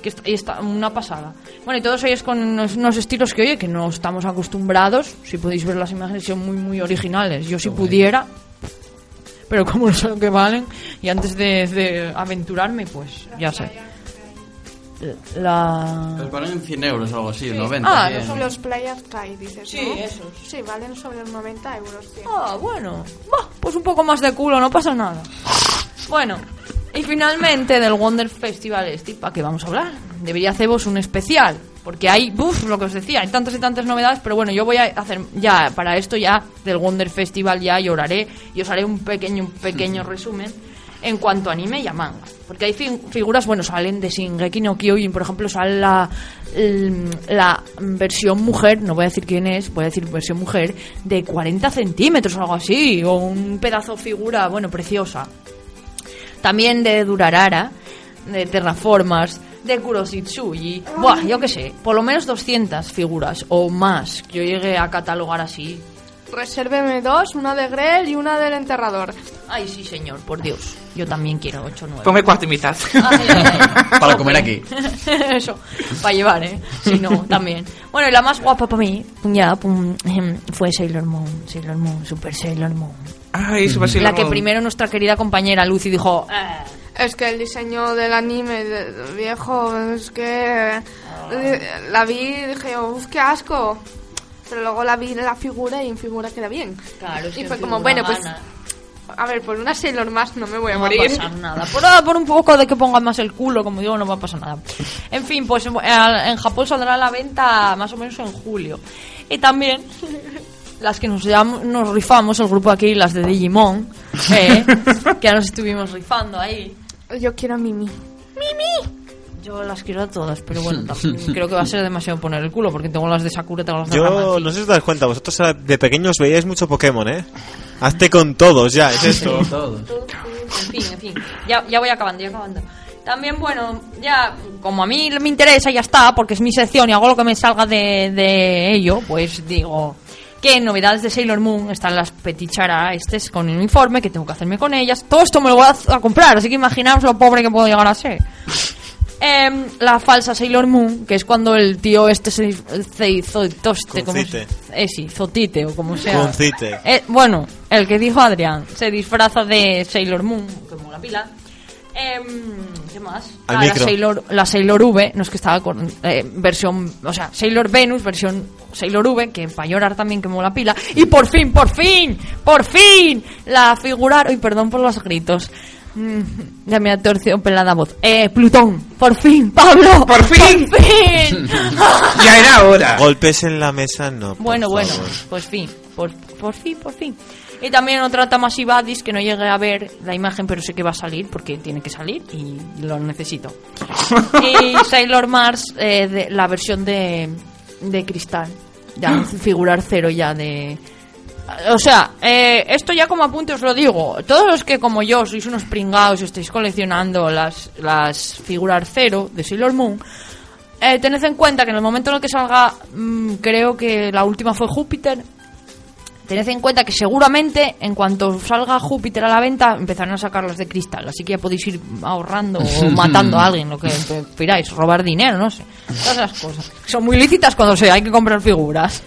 Que está, y está una pasada. Bueno, y todos ellos con unos, unos estilos que, oye, que no estamos acostumbrados. Si podéis ver las imágenes, son muy, muy originales. Yo si pudiera, pero como no sé lo que valen, y antes de, de aventurarme, pues ya sé. La... Pues valen en 100 euros o algo así, 90. Ah, 100. no son Los Players Kai, dices, Sí, ¿no? esos. Sí, valen sobre los 90 euros. sí. Ah, bueno. Bah, pues un poco más de culo, no pasa nada. Bueno, y finalmente del Wonder Festival este, ¿para qué vamos a hablar? Debería haceros un especial, porque hay, buf, lo que os decía, hay tantas y tantas novedades, pero bueno, yo voy a hacer ya, para esto ya, del Wonder Festival ya lloraré y os haré un pequeño, un pequeño resumen. en cuanto a anime y a manga. Porque hay fi- figuras, bueno, salen de Shingeki no Kyojin, por ejemplo, sale la, el- la versión mujer, no voy a decir quién es, voy a decir versión mujer, de 40 centímetros o algo así, o un pedazo figura, bueno, preciosa. También de Durarara, de Terraformers, de Kuroshitsuji, buah, yo qué sé, por lo menos 200 figuras o más que yo llegué a catalogar así. Resérveme dos, una de Grell y una del enterrador. Ay, sí, señor, por Dios. Yo también quiero 8 9. Ponme cuatro y mitad. Ay, ay, ay. Para comer aquí. Eso, para llevar, ¿eh? Si no, también. Bueno, y la más guapa para mí, ya, pum, fue Sailor Moon. Sailor Moon, Super Sailor Moon. Ay, Super La Sailor que Moon. primero nuestra querida compañera Lucy dijo... "Eh, Es que el diseño del anime de- de- viejo, es que eh, la vi y dije, uff, qué asco. Pero luego la vi en la figura y en figura queda bien. Claro, es y que fue en como, figura bueno, pues gana. a ver, por una Sailor más no me voy a no va a morir. pasar nada. Por, por un poco de que pongan más el culo, como digo, no va a pasar nada. En fin, pues eh, en Japón saldrá a la venta más o menos en julio. Y también las que nos, llam- nos rifamos, el grupo aquí, las de Digimon, eh, que ya nos estuvimos rifando ahí. Yo quiero a Mimi. Yo las quiero a todas, pero bueno, también creo que va a ser demasiado poner el culo, porque tengo las de Sakura, tengo las de Yo Ramachi. no sé si os dais cuenta, vosotros de pequeños veíais mucho Pokémon, ¿eh? Hazte con todos ya, es esto. Todos. En fin, en fin. Ya, ya voy acabando, ya acabando. También, bueno, ya, como a mí me interesa, ya está, porque es mi sección y hago lo que me salga de, de ello, pues digo que en novedades de Sailor Moon están las petichara estes con el uniforme, que tengo que hacerme con ellas. Todo esto me lo voy a, a comprar, así que imaginaos lo pobre que puedo llegar a ser. Em, la falsa Sailor Moon, que es cuando el tío este se, se hizo toste, como eh, sí, zotite o como sea. Concite. Eh, bueno, el que dijo Adrián, se disfraza de Sailor Moon, como la pila. Em, ¿Qué más? Ah, la. Sailor, la Sailor V, no es que estaba con eh, versión, o sea, Sailor Venus, versión Sailor V, que para llorar también quemó la pila. Y por fin, por fin, por fin, la figurar, uy, perdón por los gritos. Ya me ha torcido pelada voz. Eh, Plutón, por fin, Pablo, ¡Por fin! por fin. Ya era hora. Golpes en la mesa, no. por Bueno, bueno, favor. pues fin, por, por fin, por fin. Y también otra Tamasibadis que no llegué a ver la imagen, pero sé que va a salir porque tiene que salir y lo necesito. y Sailor Mars, eh, de, la versión de, de cristal, ya figurar cero ya de... O sea, eh, esto ya como apunte os lo digo. Todos los que como yo sois unos pringados y estáis coleccionando las, las figurar cero de Sailor Moon, eh, tened en cuenta que en el momento en el que salga, mm, creo que la última fue Júpiter. Tened en cuenta que seguramente en cuanto salga Júpiter a la venta empezarán a sacarlas de cristal, así que ya podéis ir ahorrando o matando a alguien, lo que prefiráis, robar dinero, no sé. Todas esas cosas. Son muy lícitas cuando se hay que comprar figuras.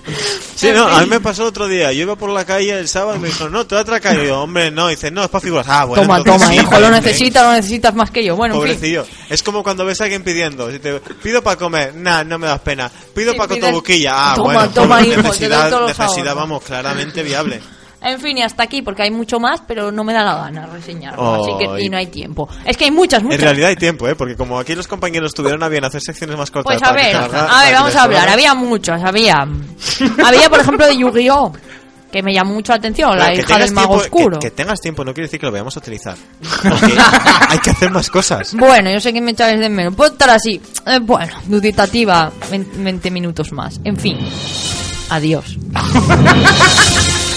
Sí, no, a mí me pasó otro día. Yo iba por la calle el sábado y me dijo, no, te voy a atracar. Y yo, hombre, no. Y dice, no, es para figuras. Ah, bueno. toma, toma, sí, hijo, lo necesitas, lo necesitas más que yo. Bueno, en fin. Pobrecillo. Es como cuando ves a alguien pidiendo. Si te pido para comer, nah, no me das pena. Pido Sí, para con tu pides- boquilla. Ah, Toma, bueno. toma, pues hijo, te doy necesidad, todos los necesidad, vamos, claramente viable. En fin, y hasta aquí, porque hay mucho más, pero no me da la gana reseñarlo. Así que, y no hay tiempo. Es que hay muchas, muchas. En realidad hay tiempo, ¿eh? Porque como aquí los compañeros tuvieron a bien hacer secciones más cortas. Pues a ver, a ver, vamos a hablar. Había muchos, había. Había, por ejemplo, de Yu-Gi-Oh! Que me llamó mucho la atención, Pero la hija del mago tiempo- oscuro. Que, que tengas tiempo no quiere decir que lo vayamos a utilizar. Porque hay que hacer más cosas. Bueno, yo sé que me echáis de menos. Puedo estar así. Eh, bueno, duditativa, 20 minutos más. En fin. Adiós.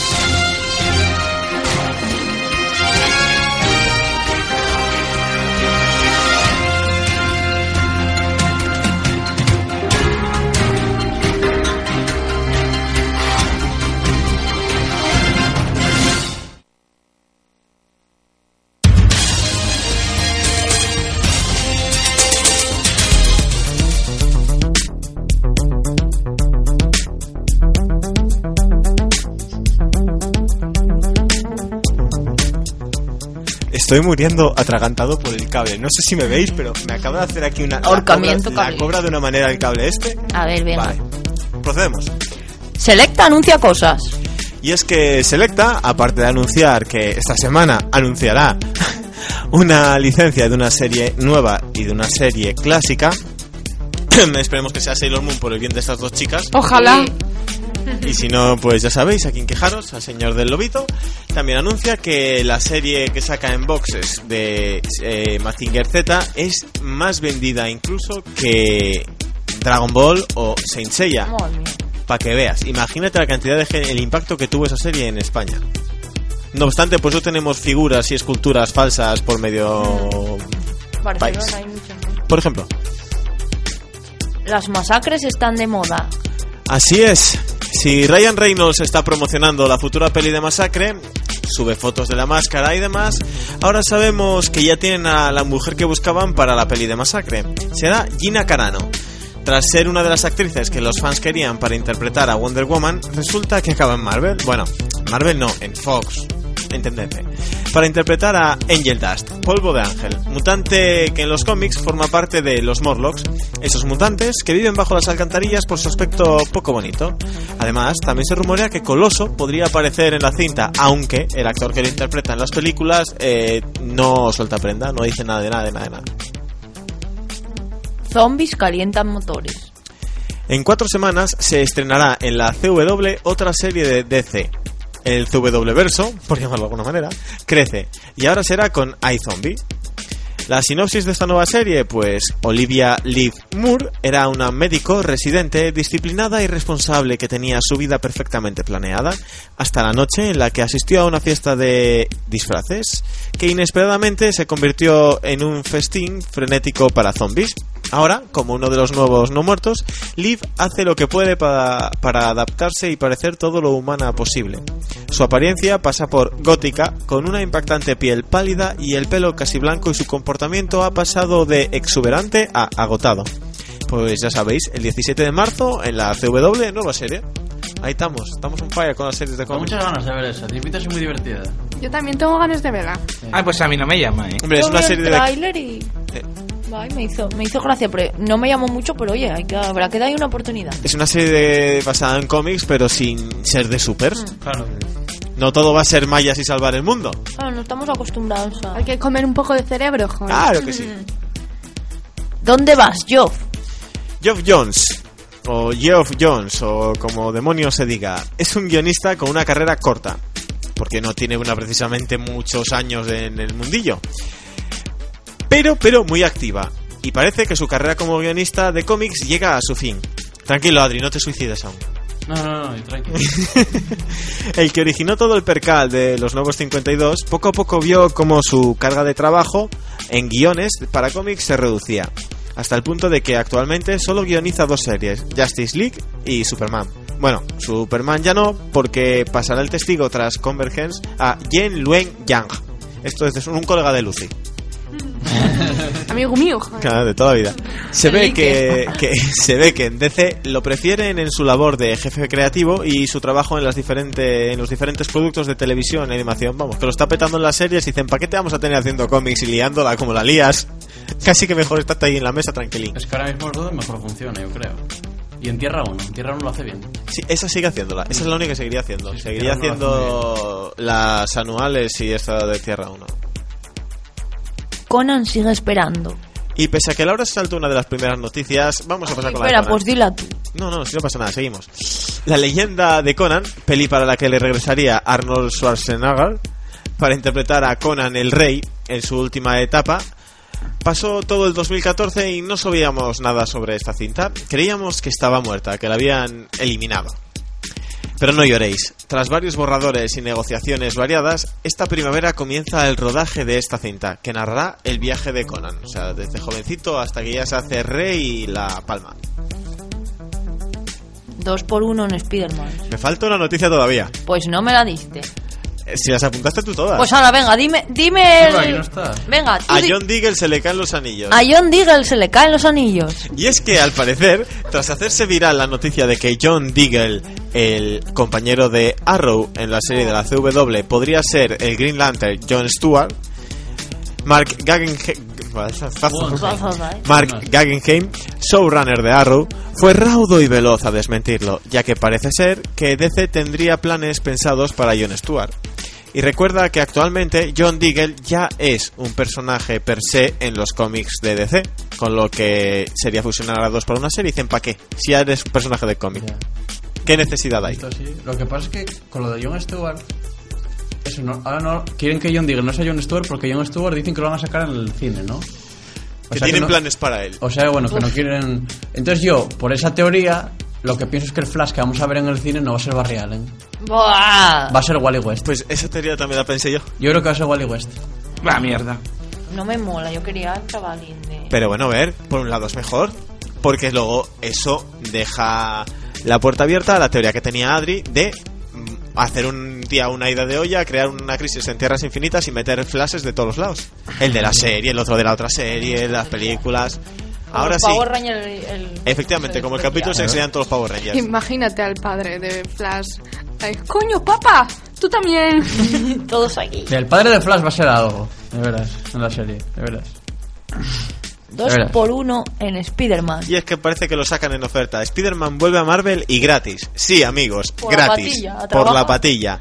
Estoy muriendo atragantado por el cable. No sé si me veis, pero me acaba de hacer aquí una. la Ahorcamiento cobra- La cable. cobra de una manera el cable este. A ver, venga. Vale. Procedemos. Selecta anuncia cosas. Y es que Selecta, aparte de anunciar que esta semana anunciará una licencia de una serie nueva y de una serie clásica, esperemos que sea Sailor Moon por el bien de estas dos chicas, Ojalá. Y si no, pues ya sabéis a quién quejaros, al señor del lobito. También anuncia que la serie que saca en boxes de eh, Mazinger Z es más vendida incluso que Dragon Ball o Saint Seiya. Para que veas, imagínate la cantidad de el impacto que tuvo esa serie en España. No obstante, pues no tenemos figuras y esculturas falsas por medio país. muchas. Por ejemplo, Las masacres están de moda. Así es. Si Ryan Reynolds está promocionando la futura peli de Masacre, sube fotos de la máscara y demás, ahora sabemos que ya tienen a la mujer que buscaban para la peli de Masacre. Será Gina Carano. Tras ser una de las actrices que los fans querían para interpretar a Wonder Woman, resulta que acaba en Marvel. Bueno, Marvel no, en Fox. Entendedme. Para interpretar a Angel Dust, polvo de ángel, mutante que en los cómics forma parte de los Morlocks, esos mutantes que viven bajo las alcantarillas por su aspecto poco bonito. Además, también se rumorea que Coloso podría aparecer en la cinta, aunque el actor que lo interpreta en las películas eh, no suelta prenda, no dice nada de nada de nada de nada. Zombies calientan motores. En cuatro semanas se estrenará en la CW otra serie de DC. El CW verso, por llamarlo de alguna manera, crece y ahora será con iZombie. La sinopsis de esta nueva serie, pues Olivia Liv Moore era una médico residente, disciplinada y responsable que tenía su vida perfectamente planeada, hasta la noche en la que asistió a una fiesta de disfraces, que inesperadamente se convirtió en un festín frenético para zombies. Ahora, como uno de los nuevos no muertos, Liv hace lo que puede para, para adaptarse y parecer todo lo humana posible. Su apariencia pasa por gótica, con una impactante piel pálida y el pelo casi blanco y su comportamiento ha pasado de exuberante a agotado. Pues ya sabéis, el 17 de marzo en la CW, nueva serie. Ahí estamos, estamos un fire con las series de Con cómics. muchas ganas de ver esa. Te es muy divertida. Yo también tengo ganas de verla. Ah, pues a mí no me llama, ¿eh? Hombre, es una serie el de... y... Eh. Ay, me hizo, me hizo gracia, pero no me llamó mucho, pero oye, hay que, habrá que darle una oportunidad. Es una serie de- basada en cómics, pero sin ser de supers. Claro. No todo va a ser mayas y salvar el mundo. Ah, no estamos acostumbrados a... Hay que comer un poco de cerebro, joder. Claro que sí. ¿Dónde vas, Joff? Geoff Jones, o Geoff Jones, o como demonios se diga, es un guionista con una carrera corta, porque no tiene una precisamente muchos años en el mundillo, pero, pero muy activa, y parece que su carrera como guionista de cómics llega a su fin. Tranquilo, Adri, no te suicides aún. No, no, no, tranquilo. El que originó todo el percal de los nuevos 52, poco a poco vio cómo su carga de trabajo en guiones para cómics se reducía, hasta el punto de que actualmente solo guioniza dos series, Justice League y Superman. Bueno, Superman ya no, porque pasará el testigo tras Convergence a Jen Luen Yang. Esto es un colega de Lucy. Amigo mío, joder. Claro, de toda la vida. Se ve que, que se ve que en DC lo prefieren en su labor de jefe creativo y su trabajo en las diferentes en los diferentes productos de televisión y animación. Vamos, que lo está petando en las series y dicen, ¿para qué te vamos a tener haciendo cómics y liándola como la lías? Casi que mejor estate ahí en la mesa tranquilín. Es que ahora mismo donde mejor funciona, yo creo. Y en Tierra 1, en Tierra 1 lo hace bien. Sí, esa sigue haciéndola. Esa es la única que seguiría haciendo. Sí, seguiría haciendo las anuales y esta de Tierra 1. Conan sigue esperando. Y pese a que Laura se saltó una de las primeras noticias, vamos a pasar con la de Espera, Conan. pues dila tú. No, no, si no pasa nada, seguimos. La leyenda de Conan, peli para la que le regresaría Arnold Schwarzenegger para interpretar a Conan el Rey en su última etapa, pasó todo el 2014 y no sabíamos nada sobre esta cinta. Creíamos que estaba muerta, que la habían eliminado. Pero no lloréis. Tras varios borradores y negociaciones variadas, esta primavera comienza el rodaje de esta cinta, que narrará el viaje de Conan. O sea, desde jovencito hasta que ya se hace rey y la palma. Dos por uno en Spiderman. Me falta una noticia todavía. Pues no me la diste. Si las apuntaste tú todas. Pues ahora, venga, dime, dime el... Pero aquí no está. Venga, tú a di- John Diggle se le caen los anillos. a John Diggle se le caen los anillos. Y es que al parecer, tras hacerse viral la noticia de que John Diggle, el compañero de Arrow en la serie de la CW, podría ser el Green Lantern John Stewart, Mark Guggenheim, Mark Guggenheim, showrunner de Arrow, fue raudo y veloz a desmentirlo, ya que parece ser que DC tendría planes pensados para John Stewart. Y recuerda que actualmente John Diggle ya es un personaje per se en los cómics de DC, con lo que sería fusionar a dos para una serie y dicen, ¿para qué? Si ya eres un personaje de cómic. ¿Qué necesidad hay? Esto sí. Lo que pasa es que con lo de Jon Stewart. Eso no, ahora no. Quieren que Jon diga no sea Jon Stewart porque Jon Stewart dicen que lo van a sacar en el cine, ¿no? O Que sea tienen no- planes para él. O sea, bueno, que no quieren. Entonces yo, por esa teoría, lo que pienso es que el Flash que vamos a ver en el cine no va a ser Barry Allen. Buah. Va a ser Wally West. Pues esa teoría también la pensé yo. Yo creo que va a ser Wally West. Va, mierda. No me mola, yo quería el chavalín de... Pero bueno, a ver, por un lado es mejor, porque luego eso deja la puerta abierta a la teoría que tenía Adri de mm, hacer un día una ida de olla, crear una crisis en tierras infinitas y meter flashes de todos los lados. El de la serie, el otro de la otra serie, las películas. Como Ahora los sí, Power Rangers, el- el- efectivamente, como el capítulo se enseñan todos los Power Rangers. Imagínate al padre de Flash. Ay, Coño, papá, tú también. Todos aquí. El padre de Flash va a ser algo, de veras, en la serie, de veras. Dos por uno en Spider-Man. Y es que parece que lo sacan en oferta. Spider-Man vuelve a Marvel y gratis. Sí, amigos, Por la gratis. patilla, a por la patilla.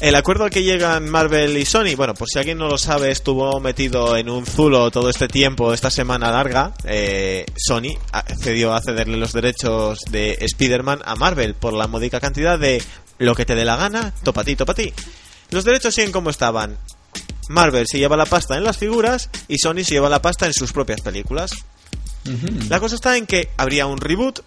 El acuerdo al que llegan Marvel y Sony, bueno, por si alguien no lo sabe, estuvo metido en un zulo todo este tiempo, esta semana larga. eh, Sony accedió a cederle los derechos de Spider-Man a Marvel por la módica cantidad de lo que te dé la gana, topa ti, topa ti. Los derechos siguen como estaban. Marvel se lleva la pasta en las figuras y Sony se lleva la pasta en sus propias películas. La cosa está en que habría un reboot,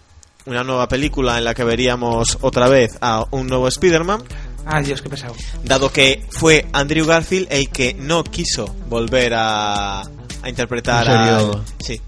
una nueva película en la que veríamos otra vez a un nuevo Spider-Man, Ay, Dios, qué pesado. dado que fue Andrew Garfield el que no quiso volver a, a interpretar ¿En serio? al- Sí.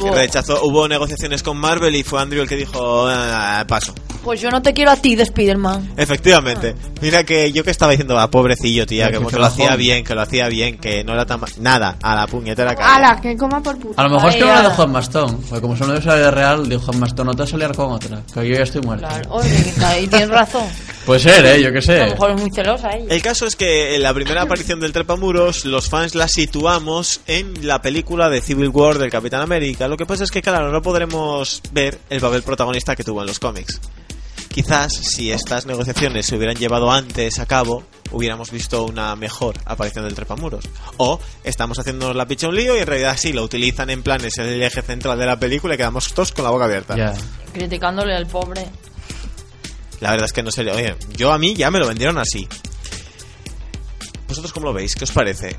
Que rechazó, hubo negociaciones con Marvel y fue Andrew el que dijo, "Ah, paso. Pues yo no te quiero a ti de Spider-Man. Efectivamente. Mira que yo que estaba diciendo, ah, pobrecillo, tía, que, que lo hacía bien, que lo hacía bien, que no era tan... Nada, a la puñetera cara. Ala, que coma por puta. A lo mejor es que no la dejó en Mastón, porque como son de esa vida real, dijo en Mastón, no te vas a liar con otra, que yo ya estoy muerto. Claro, oye, y tienes razón. Puede ser, eh, yo qué A sé. lo mejor es muy celosa ella. El caso es que en la primera aparición del Trepamuros, los fans la situamos en la película de Civil War del Capitán América. Lo que pasa es que, claro, no podremos ver el papel protagonista que tuvo en los cómics. Quizás si estas negociaciones se hubieran llevado antes a cabo, hubiéramos visto una mejor aparición del Trepamuros. O estamos haciéndonos la picha un lío y en realidad sí lo utilizan en plan, es el eje central de la película y quedamos todos con la boca abierta. Criticándole al pobre. La verdad es que no sé. Oye, yo a mí ya me lo vendieron así. ¿Vosotros cómo lo veis? ¿Qué os parece?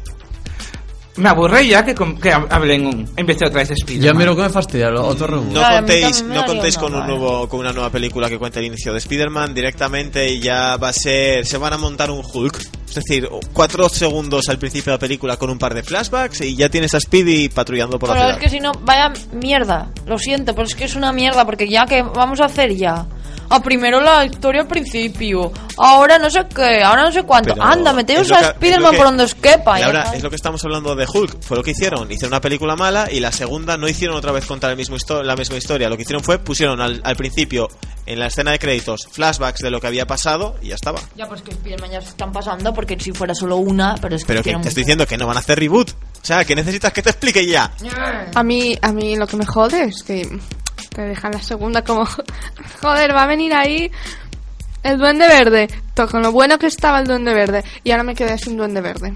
Me aburre ya que, que hab- hablen un, en vez de otra vez de Spider-Man. Ya mí lo que me fastidia, lo- otro reboot. No Claro, contéis, me no contéis con un nuevo, con una nueva película que cuente el inicio de Spider-Man directamente y ya va a ser, se van a montar un Hulk, es decir, cuatro segundos al principio de la película con un par de flashbacks y ya tienes a Speedy patrullando por la Pero ciudad. es que si no, vaya mierda. Lo siento, pero es que es una mierda. Porque ya que vamos a hacer ya. A primero la historia al principio. Ahora no sé qué. Ahora no sé cuánto. Pero Anda, meteos a Spiderman por donde os quepa. Y ahora es lo que estamos hablando de Hulk, fue lo que hicieron, hicieron una película mala y la segunda no hicieron otra vez contar el mismo la misma historia, lo que hicieron fue pusieron al, al principio en la escena de créditos flashbacks de lo que había pasado y ya estaba. Ya, pues que Spiderman ya se están pasando. Porque si fuera solo una. Pero es que. Pero que te estoy diciendo que no van a hacer reboot. O sea, que necesitas que te explique ya. A mí, a mí lo que me jode es que te dejan la segunda como... Joder, va a venir ahí el duende verde. Con lo bueno que estaba el duende verde. Y ahora me quedé sin duende verde.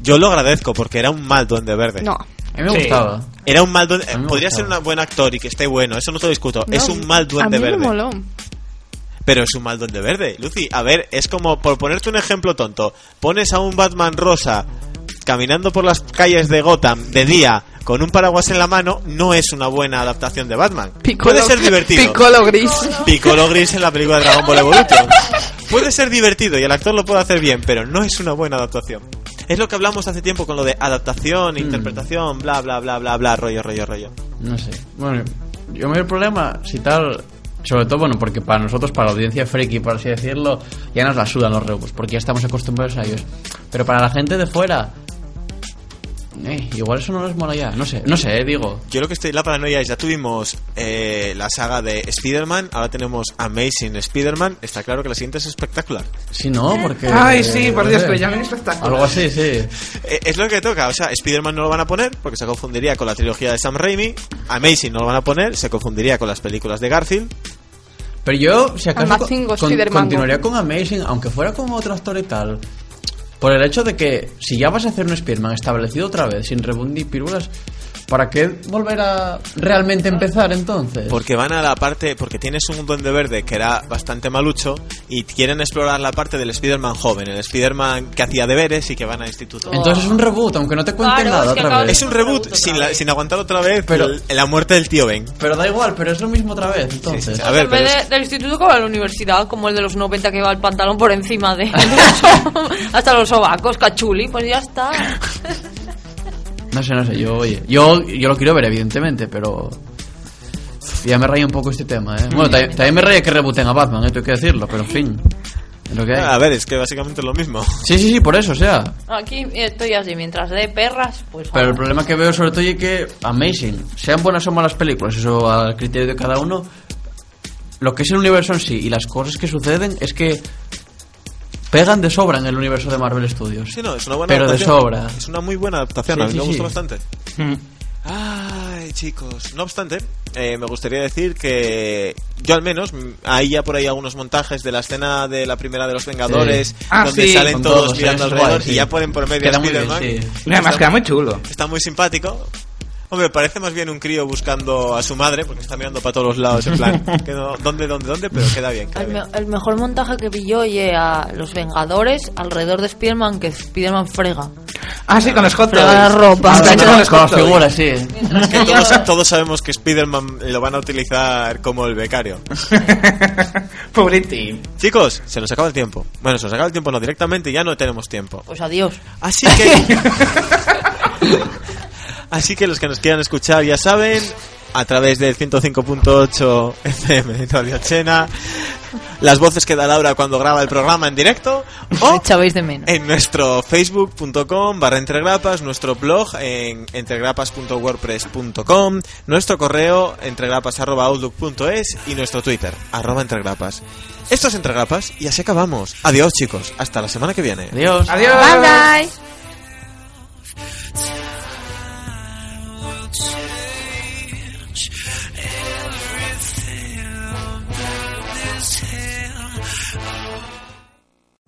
Yo lo agradezco porque era un mal duende verde. No. A mí me Sí. gustaba. Era un mal duende. Podría gustaba. ser un buen actor y que esté bueno, eso no te lo discuto. no, es un mal duende a mí verde. Me moló. Pero es un mal duende verde. Lucy, a ver, es como, por ponerte un ejemplo tonto, pones a un Batman rosa caminando por las calles de Gotham de día con un paraguas en la mano, no es una buena adaptación de Batman. Puede ser divertido. Piccolo gris. Piccolo Gris en la película de Dragon Ball Evolution. Puede ser divertido y el actor lo puede hacer bien, pero no es una buena adaptación. Es lo que hablamos hace tiempo con lo de adaptación, Mm. interpretación, bla, bla, bla, bla, bla, rollo, rollo, rollo. No sé. Bueno, yo me veo el problema, si tal. Sobre todo, bueno, porque para nosotros, para la audiencia friki, por así decirlo, ya nos la sudan los reboots, porque ya estamos acostumbrados a ellos. Pero para la gente de fuera, eh, igual eso no les mola ya. No sé, no sé, eh, digo. Yo lo que estoy, la paranoia es, ya tuvimos eh, la saga de Spider-Man, ahora tenemos Amazing Spider-Man, está claro que la siguiente es espectacular. Si no, porque. Ay, sí, por Dios, que lo llamen espectáculo. Algo así, sí. Eh, es lo que toca, o sea, Spider-Man no lo van a poner porque se confundiría con la trilogía de Sam Raimi, Amazing no lo van a poner, se confundiría con las películas de Garfield, Pero yo, si acaso, con- continuaría con Amazing, aunque fuera con otro actor y tal. Por el hecho de que, si ya vas a hacer un Spider-Man establecido otra vez, sin ni pirulas, ¿Para qué volver a realmente empezar entonces? Porque van a la parte, porque tienes un duende verde que era bastante malucho y quieren explorar la parte del Spider-Man joven, el Spider-Man que hacía deberes y que van a instituto. Entonces es un reboot, aunque no te cuenten Claro, nada es que otra vez. Es un reboot sin, la- sin aguantar otra vez Pero- el- la muerte del tío Ben. Pero da igual, pero es lo mismo otra vez, entonces. Sí, sí, sí. A ver, en vez pero de- es- del instituto como a la universidad, como el de los 90 que va el pantalón por encima de... hasta los sobacos, cachuli, pues ya está. No sé, no sé, yo, oye, yo, yo lo quiero ver, evidentemente, pero. Ya me raya un poco este tema, ¿eh? Bueno, también, también me raya que rebooten a Batman, ¿eh? Tengo que decirlo, pero en fin. es lo que hay. A ver, es que básicamente es lo mismo. Sí, sí, sí, por eso, o sea. Aquí estoy así, mientras de perras, pues... Pero el problema que veo sobre todo es que, amazing, sean buenas o malas películas, eso al criterio de cada uno, lo que es el universo en sí y las cosas que suceden es que pegan de sobra en el universo de Marvel Studios. Sí, no, es una buena Pero de adaptación. sobra. Es una muy buena adaptación, Sí, a mí sí, me gustó sí. bastante. Mm. Ay, chicos. No obstante, eh, me gustaría decir que yo al menos, mm, hay ya por ahí algunos montajes de la escena de la primera de los Vengadores, Sí. Ah, donde sí, salen con todos, todos, mirando alrededor guay, sí. y ya ponen por medio a Queda muy bien, Spider-Man. además queda muy chulo. Está muy simpático. Hombre, parece más bien un crío buscando a su madre, porque está mirando para todos los lados, en plan, que no- ¿dónde, dónde, dónde? Pero queda bien, queda El, bien. me- el mejor montaje que vi yo oye, a los Vengadores alrededor de Spider-Man, que Spider-Man frega. Ah, sí, con los hot Frega la ropa. Está hecho con los con hot la toys. figura, sí. Es que todos, todos sabemos que Spider-Man lo van a utilizar como el becario. Pobretín. Chicos, se nos acaba el tiempo. Bueno, se nos acaba el tiempo, no, directamente ya no tenemos tiempo. Pues adiós. Así que. Así que los que nos quieran escuchar ya saben, a través del 105.8 FM de Radio Chena, las voces que da Laura cuando graba el programa en directo, o de menos. en nuestro facebook.com barra entregrapas, nuestro blog en entregrapas.wordpress.com, nuestro correo entregrapas.outlook.es y nuestro twitter, arroba entregrapas. Esto es Entregrapas y así acabamos. Adiós chicos, hasta la semana que viene. Adiós. Adiós. Bye bye. notes.